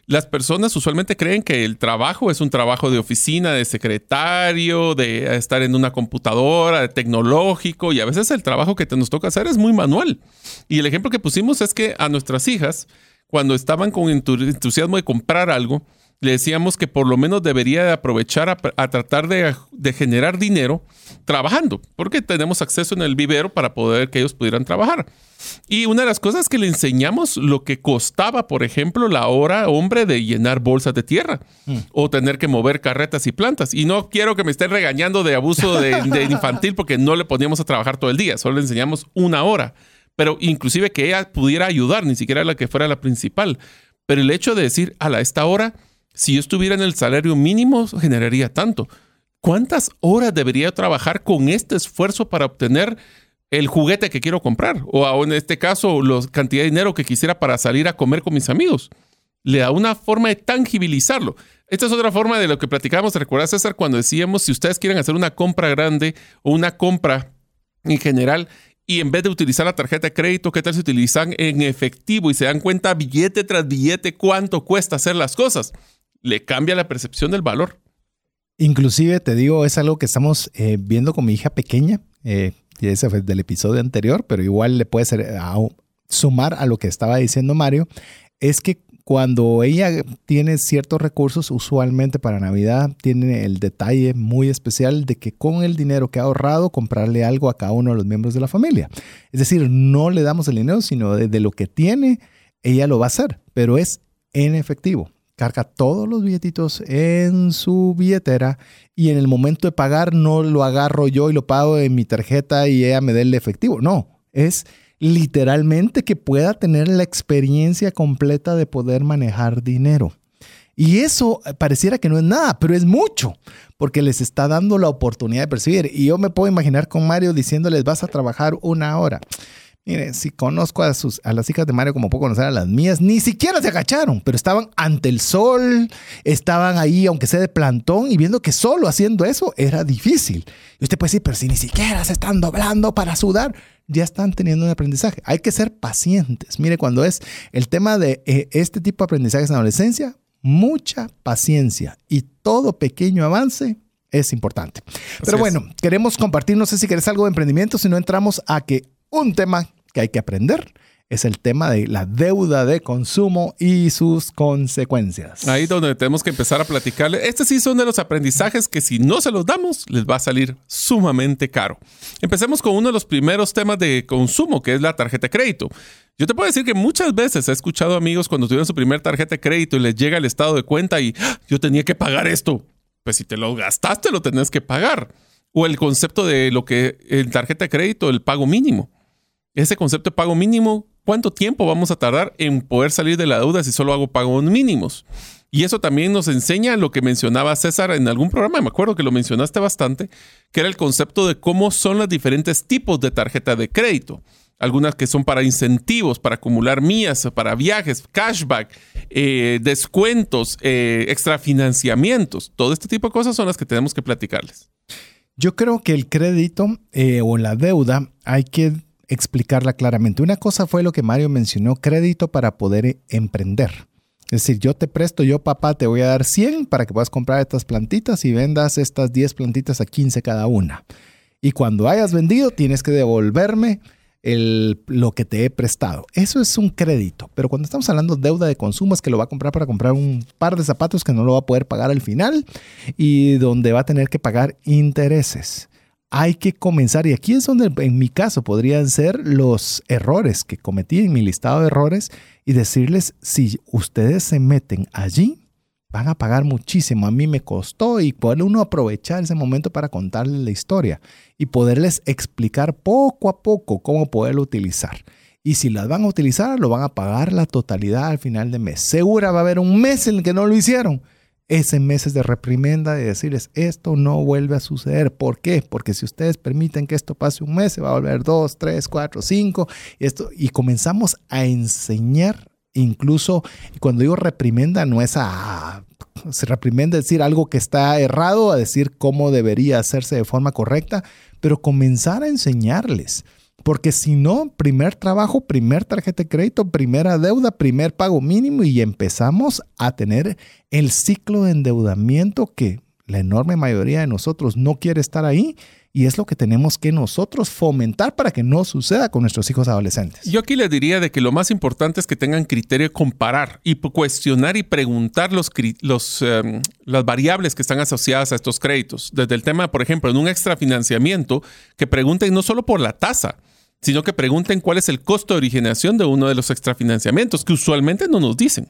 Speaker 3: las personas usualmente creen que el trabajo es un trabajo de oficina, de secretario, de estar en una computadora, de tecnológico, y a veces el trabajo que te nos toca hacer es muy manual. Y el ejemplo que pusimos es que a nuestras hijas, cuando estaban con entusiasmo de comprar algo, le decíamos que por lo menos debería aprovechar a, tratar de, de, generar dinero trabajando, porque tenemos acceso en el vivero para poder que ellos pudieran trabajar. Y una de las cosas que le enseñamos lo que costaba, por ejemplo, la hora hombre de llenar bolsas de tierra mm. o tener que mover carretas y plantas. Y no quiero que me estén regañando de abuso de, [LAUGHS] infantil porque no le poníamos a trabajar todo el día, solo le enseñamos una hora. Pero inclusive que ella pudiera ayudar, ni siquiera la que fuera la principal. Pero el hecho de decir, a esta hora, si yo estuviera en el salario mínimo, generaría tanto. ¿Cuántas horas debería trabajar con este esfuerzo para obtener el juguete que quiero comprar o en este caso la cantidad de dinero que quisiera para salir a comer con mis amigos. Le da una forma de tangibilizarlo. Esta es otra forma de lo que platicábamos, ¿recuerdas César? Cuando decíamos si ustedes quieren hacer una compra grande o una compra en general y en vez de utilizar la tarjeta de crédito, ¿qué tal si utilizan en efectivo y se dan cuenta billete tras billete cuánto cuesta hacer las cosas? Le cambia la percepción del valor.
Speaker 1: Inclusive te digo, es algo que estamos eh, viendo con mi hija pequeña. Eh, y ese fue del episodio anterior, pero igual le puede ser, eh, sumar a lo que estaba diciendo Mario, es que cuando ella tiene ciertos recursos, usualmente para Navidad, tiene el detalle muy especial de que con el dinero que ha ahorrado, comprarle algo a cada uno de los miembros de la familia. Es decir, no le damos el dinero, sino de lo que tiene, ella lo va a hacer, pero es en efectivo carga todos los billetitos en su billetera y en el momento de pagar no lo agarro yo y lo pago en mi tarjeta y ella me dé el efectivo. No, es literalmente que pueda tener la experiencia completa de poder manejar dinero. Y eso pareciera que no es nada, pero es mucho, porque les está dando la oportunidad de percibir. Y yo me puedo imaginar con Mario diciéndoles, vas a trabajar una hora. Mire, si conozco a, sus, a las hijas de Mario como puedo conocer a las mías, ni siquiera se agacharon, pero estaban ante el sol, estaban ahí, aunque sea de plantón, y viendo que solo haciendo eso era difícil. Y usted puede decir, pero si ni siquiera se están doblando para sudar, ya están teniendo un aprendizaje. Hay que ser pacientes. Mire, cuando es el tema de eh, este tipo de aprendizajes en adolescencia, mucha paciencia y todo pequeño avance es importante. Pero bueno, queremos compartir, no sé si querés algo de emprendimiento, si no entramos a que un tema que hay que aprender es el tema de la deuda de consumo y sus consecuencias.
Speaker 3: Ahí donde tenemos que empezar a platicarle. Este sí son de los aprendizajes que si no se los damos, les va a salir sumamente caro. Empecemos con uno de los primeros temas de consumo, que es la tarjeta de crédito. Yo te puedo decir que muchas veces he escuchado amigos cuando tuvieron su primer tarjeta de crédito y les llega el estado de cuenta y ¡Ah! yo tenía que pagar esto. Pues si te lo gastaste, lo tenés que pagar. O el concepto de lo que en tarjeta de crédito, el pago mínimo ese concepto de pago mínimo, ¿cuánto tiempo vamos a tardar en poder salir de la deuda si solo hago pagos mínimos? Y eso también nos enseña lo que mencionaba César en algún programa, me acuerdo que lo mencionaste bastante, que era el concepto de cómo son los diferentes tipos de tarjeta de crédito. Algunas que son para incentivos, para acumular mías, para viajes, cashback, eh, descuentos, eh, extrafinanciamientos. Todo este tipo de cosas son las que tenemos que platicarles.
Speaker 1: Yo creo que el crédito eh, o la deuda hay que explicarla claramente. Una cosa fue lo que Mario mencionó, crédito para poder emprender. Es decir, yo te presto, yo papá te voy a dar 100 para que puedas comprar estas plantitas y vendas estas 10 plantitas a 15 cada una. Y cuando hayas vendido, tienes que devolverme el, lo que te he prestado. Eso es un crédito. Pero cuando estamos hablando de deuda de consumo, es que lo va a comprar para comprar un par de zapatos que no lo va a poder pagar al final y donde va a tener que pagar intereses hay que comenzar, y aquí es donde en mi caso podrían ser los errores que cometí en mi listado de errores y decirles, si ustedes se meten allí, van a pagar muchísimo. A mí me costó y poder uno aprovechar ese momento para contarles la historia y poderles explicar poco a poco cómo poderlo utilizar. Y si las van a utilizar, lo van a pagar la totalidad al final de mes. Segura va a haber un mes en el que no lo hicieron ese meses de reprimenda, de decirles, esto no vuelve a suceder. ¿Por qué? Porque si ustedes permiten que esto pase un mes, se va a volver dos, tres, cuatro, cinco, esto, y comenzamos a enseñar, incluso cuando digo reprimenda, no es a, se reprimenda decir algo que está errado, a decir cómo debería hacerse de forma correcta, pero comenzar a enseñarles Porque si no, primer trabajo, primer tarjeta de crédito, primera deuda, primer pago mínimo y empezamos a tener el ciclo de endeudamiento que la enorme mayoría de nosotros no quiere estar ahí y es lo que tenemos que nosotros fomentar para que no suceda con nuestros hijos adolescentes.
Speaker 3: Yo aquí les diría de que lo más importante es que tengan criterio de comparar y cuestionar y preguntar los, los, em, las variables que están asociadas a estos créditos. Desde el tema, por ejemplo, en un extrafinanciamiento, que pregunten no solo por la tasa, sino que pregunten cuál es el costo de originación de uno de los extrafinanciamientos, que usualmente no nos dicen.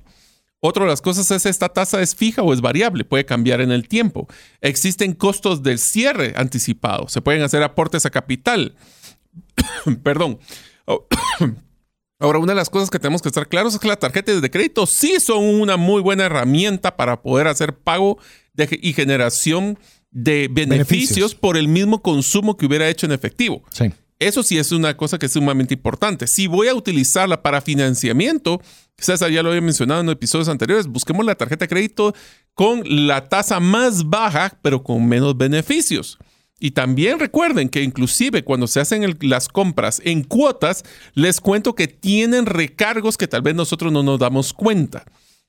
Speaker 3: Otra de las cosas es esta tasa es fija o es variable, puede cambiar en el tiempo. Existen costos del cierre anticipado, se pueden hacer aportes a capital. [COUGHS] Perdón. [COUGHS] Ahora, una de las cosas que tenemos que estar claros es que las tarjetas de crédito sí son una muy buena herramienta para poder hacer pago y generación de beneficios, beneficios, por el mismo consumo que hubiera hecho en efectivo.
Speaker 1: Sí.
Speaker 3: Eso sí es una cosa que es sumamente importante. Si voy a utilizarla para financiamiento, César ya lo había mencionado en episodios anteriores, busquemos la tarjeta de crédito con la tasa más baja, pero con menos beneficios. Y también recuerden que inclusive cuando se hacen las compras en cuotas, les cuento que tienen recargos que tal vez nosotros no nos damos cuenta.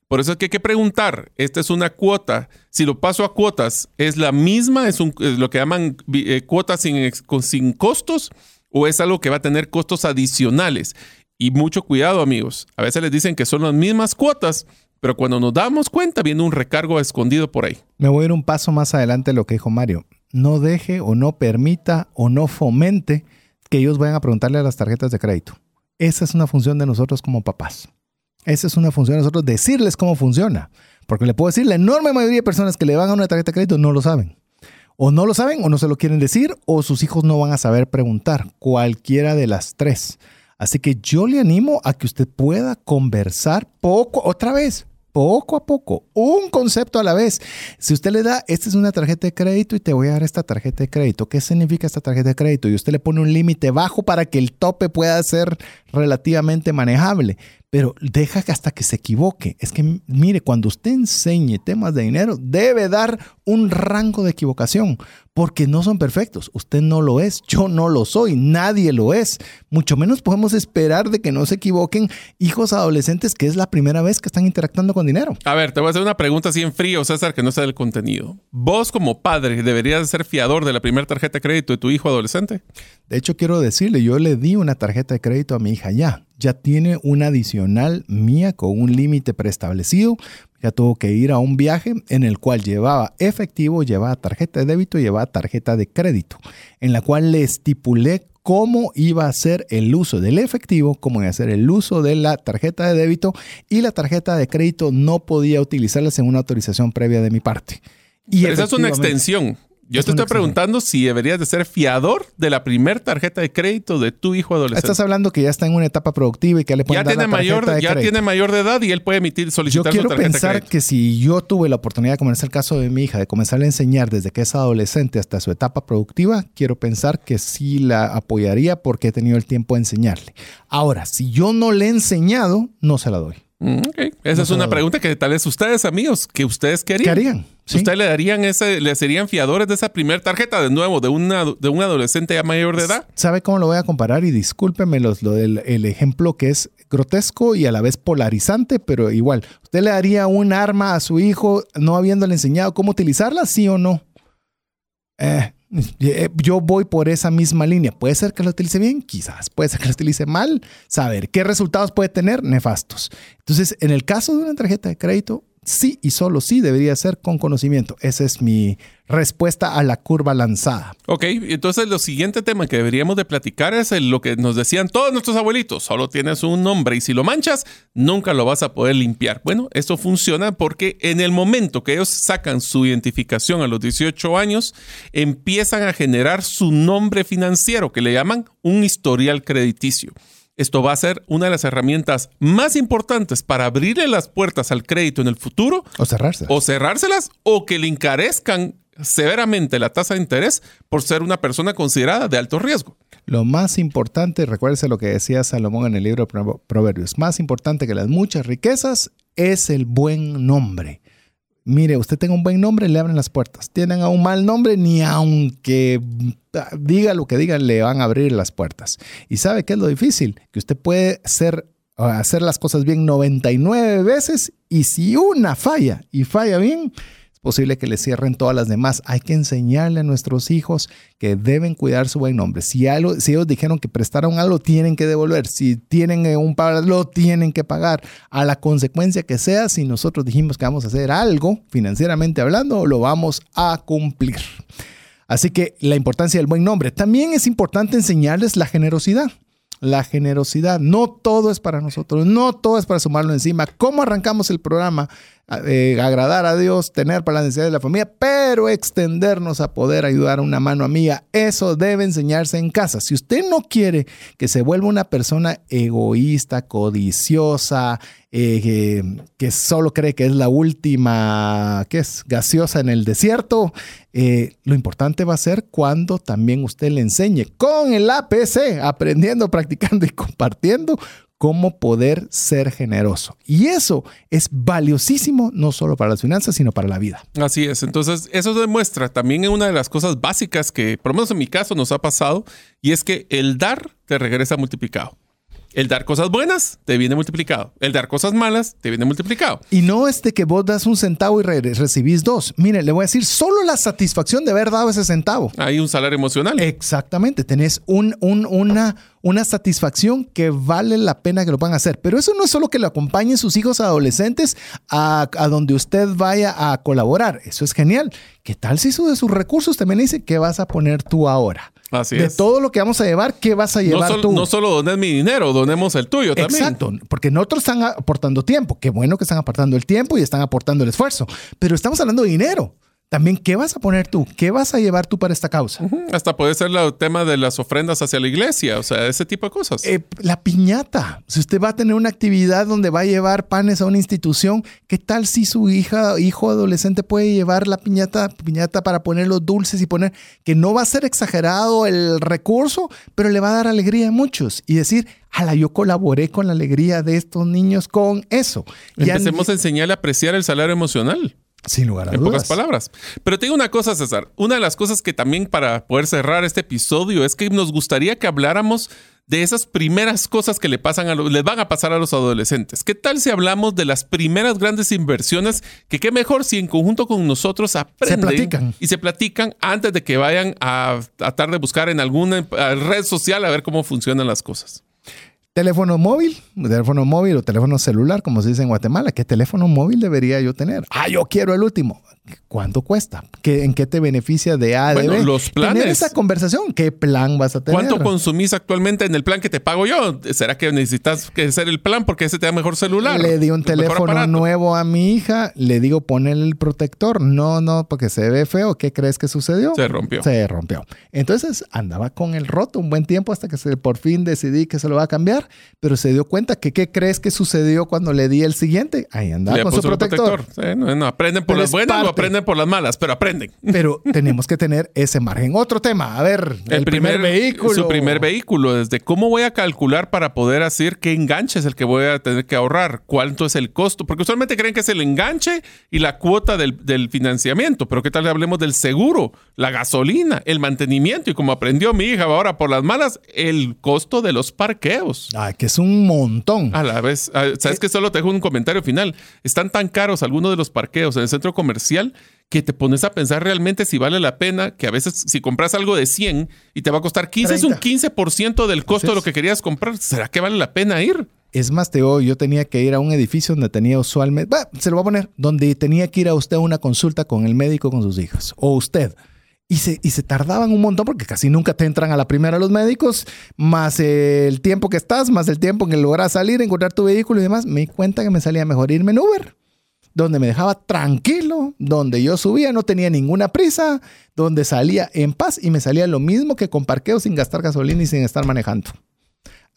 Speaker 3: Por eso es que hay que preguntar, esta es una cuota, si lo paso a cuotas, ¿es la misma? ¿Es, lo que llaman eh, cuotas sin, sin costos? ¿O es algo que va a tener costos adicionales? Y mucho cuidado, amigos. A veces les dicen que son las mismas cuotas, pero cuando nos damos cuenta viene un recargo escondido por ahí.
Speaker 1: Me voy a ir un paso más adelante de lo que dijo Mario. No deje o no permita o no fomente que ellos vayan a preguntarle a las tarjetas de crédito. Esa es una función de nosotros como papás. Esa es una función de nosotros decirles cómo funciona. Porque le puedo decir, la enorme mayoría de personas que le van a una tarjeta de crédito no lo saben. O no lo saben o no se lo quieren decir o sus hijos no van a saber preguntar. Cualquiera de las tres. Así que yo le animo a que usted pueda conversar poco, otra vez, poco a poco, un concepto a la vez. Si usted le da, esta es una tarjeta de crédito y te voy a dar esta tarjeta de crédito, ¿qué significa esta tarjeta de crédito? Y usted le pone un límite bajo para que el tope pueda ser relativamente manejable pero deja hasta que se equivoque. Es que, mire, cuando usted enseñe temas de dinero, debe dar un rango de equivocación, porque no son perfectos. Usted no lo es, yo no lo soy, nadie lo es. Mucho menos podemos esperar de que no se equivoquen hijos adolescentes que es la primera vez que están interactuando con dinero.
Speaker 3: A ver, te voy a hacer una pregunta así en frío, César, que no sea del contenido. ¿Vos como padre deberías ser fiador de la primera tarjeta de crédito de tu hijo adolescente?
Speaker 1: De hecho, quiero decirle, yo le di una tarjeta de crédito a mi hija ya. Ya tiene una adicional mía con un límite preestablecido. Ya tuvo que ir a un viaje en el cual llevaba efectivo, llevaba tarjeta de débito y llevaba tarjeta de crédito, en la cual le estipulé cómo iba a ser el uso del efectivo, cómo iba a ser el uso de la tarjeta de débito y la tarjeta de crédito no podía utilizarlas en una autorización previa de mi parte.
Speaker 3: Y esa es una extensión. Yo te estoy preguntando si deberías de ser fiador de la primer tarjeta de crédito de tu hijo adolescente.
Speaker 1: Estás hablando que ya está en una etapa productiva y que le pueden
Speaker 3: ya tiene
Speaker 1: la
Speaker 3: mayor,
Speaker 1: de
Speaker 3: Ya tiene mayor de edad y él puede emitir, solicitar
Speaker 1: yo quiero
Speaker 3: tarjeta
Speaker 1: pensar
Speaker 3: de crédito.
Speaker 1: que si yo tuve la oportunidad, como es el caso de mi hija, de comenzarle a enseñar desde que es adolescente hasta su etapa productiva, quiero pensar que sí la apoyaría porque he tenido el tiempo de enseñarle. Ahora, si yo no le he enseñado, no se la doy.
Speaker 3: Mm, Esa es una pregunta que tal vez ustedes, amigos, que ustedes querían.
Speaker 1: ¿Qué harían?
Speaker 3: ¿Ustedes le darían ese, le serían fiadores de esa primera tarjeta de nuevo, de, una, de un adolescente ya mayor de edad?
Speaker 1: ¿Sabe cómo lo voy a comparar? Y discúlpeme lo del el ejemplo que es grotesco y a la vez polarizante, pero igual. ¿Usted le daría un arma a su hijo no habiéndole enseñado cómo utilizarla, sí o no? Eh, yo voy por esa misma línea. Puede ser que lo utilice bien, quizás. Puede ser que lo utilice mal. Saber qué resultados puede tener, nefastos. Entonces, en el caso de una tarjeta de crédito, sí y solo sí debería ser con conocimiento. Esa es mi respuesta a la curva lanzada.
Speaker 3: Ok, entonces lo siguiente tema que deberíamos de platicar es lo que nos decían todos nuestros abuelitos, solo tienes un nombre y si lo manchas, nunca lo vas a poder limpiar. Bueno, esto funciona porque en el momento que ellos sacan su identificación a los 18 años, empiezan a generar su nombre financiero, que le llaman un historial crediticio. Esto va a ser una de las herramientas más importantes para abrirle las puertas al crédito en el futuro.
Speaker 1: O cerrárselas.
Speaker 3: O cerrárselas o que le encarezcan severamente la tasa de interés por ser una persona considerada de alto riesgo.
Speaker 1: Lo más importante, recuérdese lo que decía Salomón en el libro de Proverbios, más importante que las muchas riquezas es el buen nombre. Mire, usted tenga un buen nombre, le abren las puertas. Tienen a un mal nombre, ni aunque diga lo que diga, le van a abrir las puertas. ¿Y sabe qué es lo difícil? Que usted puede ser, hacer las cosas bien 99 veces y si una falla y falla bien, posible que le cierren todas las demás. Hay que enseñarle a nuestros hijos que deben cuidar su buen nombre. Si, algo, si ellos dijeron que prestaron algo, tienen que devolver. Si tienen eh, un pago, lo tienen que pagar. A la consecuencia que sea, si nosotros dijimos que vamos a hacer algo, financieramente hablando, lo vamos a cumplir. Así que la importancia del buen nombre. También es importante enseñarles la generosidad la generosidad. No todo es para nosotros, no todo es para sumarlo encima. ¿Cómo arrancamos el programa? Eh, agradar a Dios, tener para las necesidades de la familia, pero extendernos a poder ayudar a una mano amiga. Eso debe enseñarse en casa. Si usted no quiere que se vuelva una persona egoísta, codiciosa, eh, que, solo cree que es la última, que es gaseosa en el desierto, eh, lo importante va a ser cuando también usted le enseñe con el APC, aprendiendo, practicando y compartiendo cómo poder ser generoso. Y eso es valiosísimo no solo para las finanzas, sino para la vida.
Speaker 3: Así es. Entonces, eso demuestra también una de las cosas básicas que, por lo menos en mi caso, nos ha pasado, y es que el dar te regresa multiplicado. El dar cosas buenas te viene multiplicado. El dar cosas malas te viene multiplicado.
Speaker 1: Y no es de que vos das un centavo y recibís dos. Mire, le voy a decir, solo la satisfacción de haber dado ese centavo.
Speaker 3: Hay un salario emocional.
Speaker 1: Exactamente. Tenés un, una, una satisfacción que vale la pena que lo puedan hacer. Pero eso no es solo que lo acompañen sus hijos adolescentes a, donde usted vaya a colaborar. Eso es genial. ¿Qué tal si de sus recursos también dice qué vas a poner tú ahora?
Speaker 3: Así
Speaker 1: de todo lo que vamos a llevar, ¿qué vas a llevar
Speaker 3: no
Speaker 1: tú?
Speaker 3: No solo dones mi dinero, donemos el tuyo también.
Speaker 1: Exacto, porque nosotros están aportando tiempo. Qué bueno que están aportando el tiempo y están aportando el esfuerzo. Pero estamos hablando de dinero. También, ¿qué vas a poner tú? ¿Qué vas a llevar tú para esta causa?
Speaker 3: Hasta puede ser el tema de las ofrendas hacia la iglesia, o sea, ese tipo de cosas.
Speaker 1: Eh, la piñata. Si usted va a tener una actividad donde va a llevar panes a una institución, ¿qué tal si su hija, hijo adolescente puede llevar la piñata, piñata para poner los dulces y poner que no va a ser exagerado el recurso, pero le va a dar alegría a muchos y decir, ala, yo colaboré con la alegría de estos niños con eso.
Speaker 3: Empecemos a enseñarle a apreciar el salario emocional.
Speaker 1: Sin lugar a
Speaker 3: en pocas palabras. Pero te digo una cosa, César. Una de las cosas que también para poder cerrar este episodio es que nos gustaría que habláramos de esas primeras cosas que le pasan a les van a pasar a los adolescentes. ¿Qué tal si hablamos de las primeras grandes inversiones que qué mejor si en conjunto con nosotros aprenden y se platican antes de que vayan a tratar de buscar en alguna red social a ver cómo funcionan las cosas?
Speaker 1: Teléfono móvil, teléfono móvil o teléfono celular, como se dice en Guatemala. ¿Qué teléfono móvil debería yo tener? Ah, yo quiero el último. ¿Cuánto cuesta? ¿Qué, ¿En qué te beneficia de A
Speaker 3: bueno, Los planes.
Speaker 1: Tener esa conversación. ¿Qué plan vas a tener?
Speaker 3: ¿Cuánto consumís actualmente en el plan que te pago yo? ¿Será que necesitas que hacer el plan porque ese te da mejor celular?
Speaker 1: Le di un teléfono nuevo a mi hija. Le digo, ponle el protector. No, no, porque se ve feo. ¿Qué crees que sucedió?
Speaker 3: Se rompió.
Speaker 1: Se rompió. Entonces andaba con el roto un buen tiempo hasta que se, por fin decidí que se lo va a cambiar. Pero se dio cuenta que ¿qué crees que sucedió cuando le di el siguiente? Ahí andaba con su protector.
Speaker 3: no, aprenden por las buenas o aprenden por las malas, pero aprenden. [LAUGHS]
Speaker 1: Pero tenemos que tener ese margen. Otro tema, a ver, el, primer, vehículo.
Speaker 3: Su primer vehículo, desde cómo voy a calcular para poder hacer qué enganche es el que voy a tener que ahorrar, cuánto es el costo, porque usualmente creen que es el enganche y la cuota del, del financiamiento, pero qué tal hablemos del seguro, la gasolina, el mantenimiento y como aprendió mi hija ahora por las malas, el costo de los parqueos.
Speaker 1: Ah, que es un montón.
Speaker 3: A la vez, ah, ¿sabes que Solo te dejo un comentario final. Están tan caros algunos de los parqueos en el centro comercial que te pones a pensar realmente si vale la pena, que a veces si compras algo de 100 y te va a costar 15, es un 15% del costo de lo que querías comprar. ¿Será que vale la pena ir?
Speaker 1: Es más, Teo, yo tenía que ir a un edificio donde tenía usualmente, se lo voy a poner, donde tenía que ir a usted a una consulta con el médico con sus hijas, o usted. Y se, y se tardaban un montón porque casi nunca te entran a la primera los médicos, más el tiempo que estás, más el tiempo en que logras salir, encontrar tu vehículo y demás. Me di cuenta que me salía mejor irme en Uber donde me dejaba tranquilo, donde yo subía, no tenía ninguna prisa, donde salía en paz y me salía lo mismo que con parqueo sin gastar gasolina y sin estar manejando.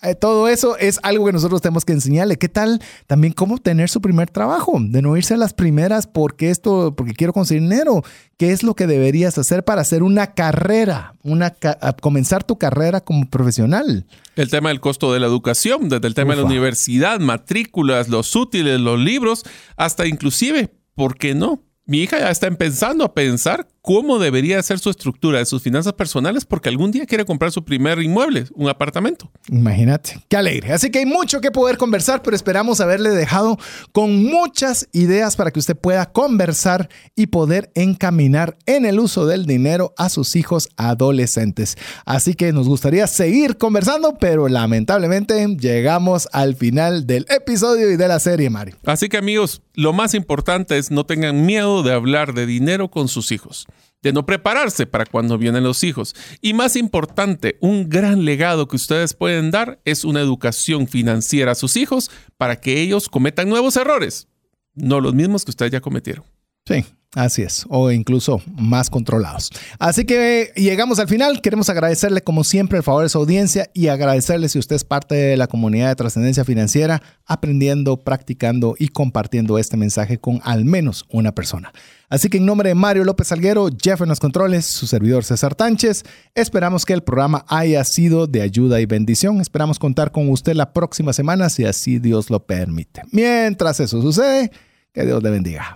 Speaker 1: Eh, todo eso es algo que nosotros tenemos que enseñarle. ¿Qué tal también cómo tener su primer trabajo? De no irse a las primeras porque esto, porque quiero conseguir dinero. ¿Qué es lo que deberías hacer para hacer una carrera, una comenzar tu carrera como profesional?
Speaker 3: El tema del costo de la educación, desde el tema de la universidad, matrículas, los útiles, los libros, hasta inclusive, ¿por qué no? Mi hija ya está empezando a pensar cómo debería ser su estructura de sus finanzas personales porque algún día quiere comprar su primer inmueble, un apartamento.
Speaker 1: Imagínate, qué alegre. Así que hay mucho que poder conversar, pero esperamos haberle dejado con muchas ideas para que usted pueda conversar y poder encaminar en el uso del dinero a sus hijos adolescentes. Así que nos gustaría seguir conversando, pero lamentablemente llegamos al final del episodio y de la serie, Mario.
Speaker 3: Así que amigos, lo más importante es no tengan miedo de hablar de dinero con sus hijos de no prepararse para cuando vienen los hijos. Y más importante, un gran legado que ustedes pueden dar es una educación financiera a sus hijos para que ellos cometan nuevos errores, no los mismos que ustedes ya cometieron.
Speaker 1: Sí, Así es, o incluso más controlados. Así que llegamos al final. Queremos agradecerle como siempre el favor de su audiencia y agradecerle si usted es parte de la comunidad de trascendencia financiera, aprendiendo, practicando y compartiendo este mensaje con al menos una persona. Así que en nombre de Mario López Alguero, Jeff en los controles, su servidor César Tánchez, esperamos que el programa haya sido de ayuda y bendición. Esperamos contar con usted la próxima semana si así Dios lo permite. Mientras eso sucede, que Dios le bendiga.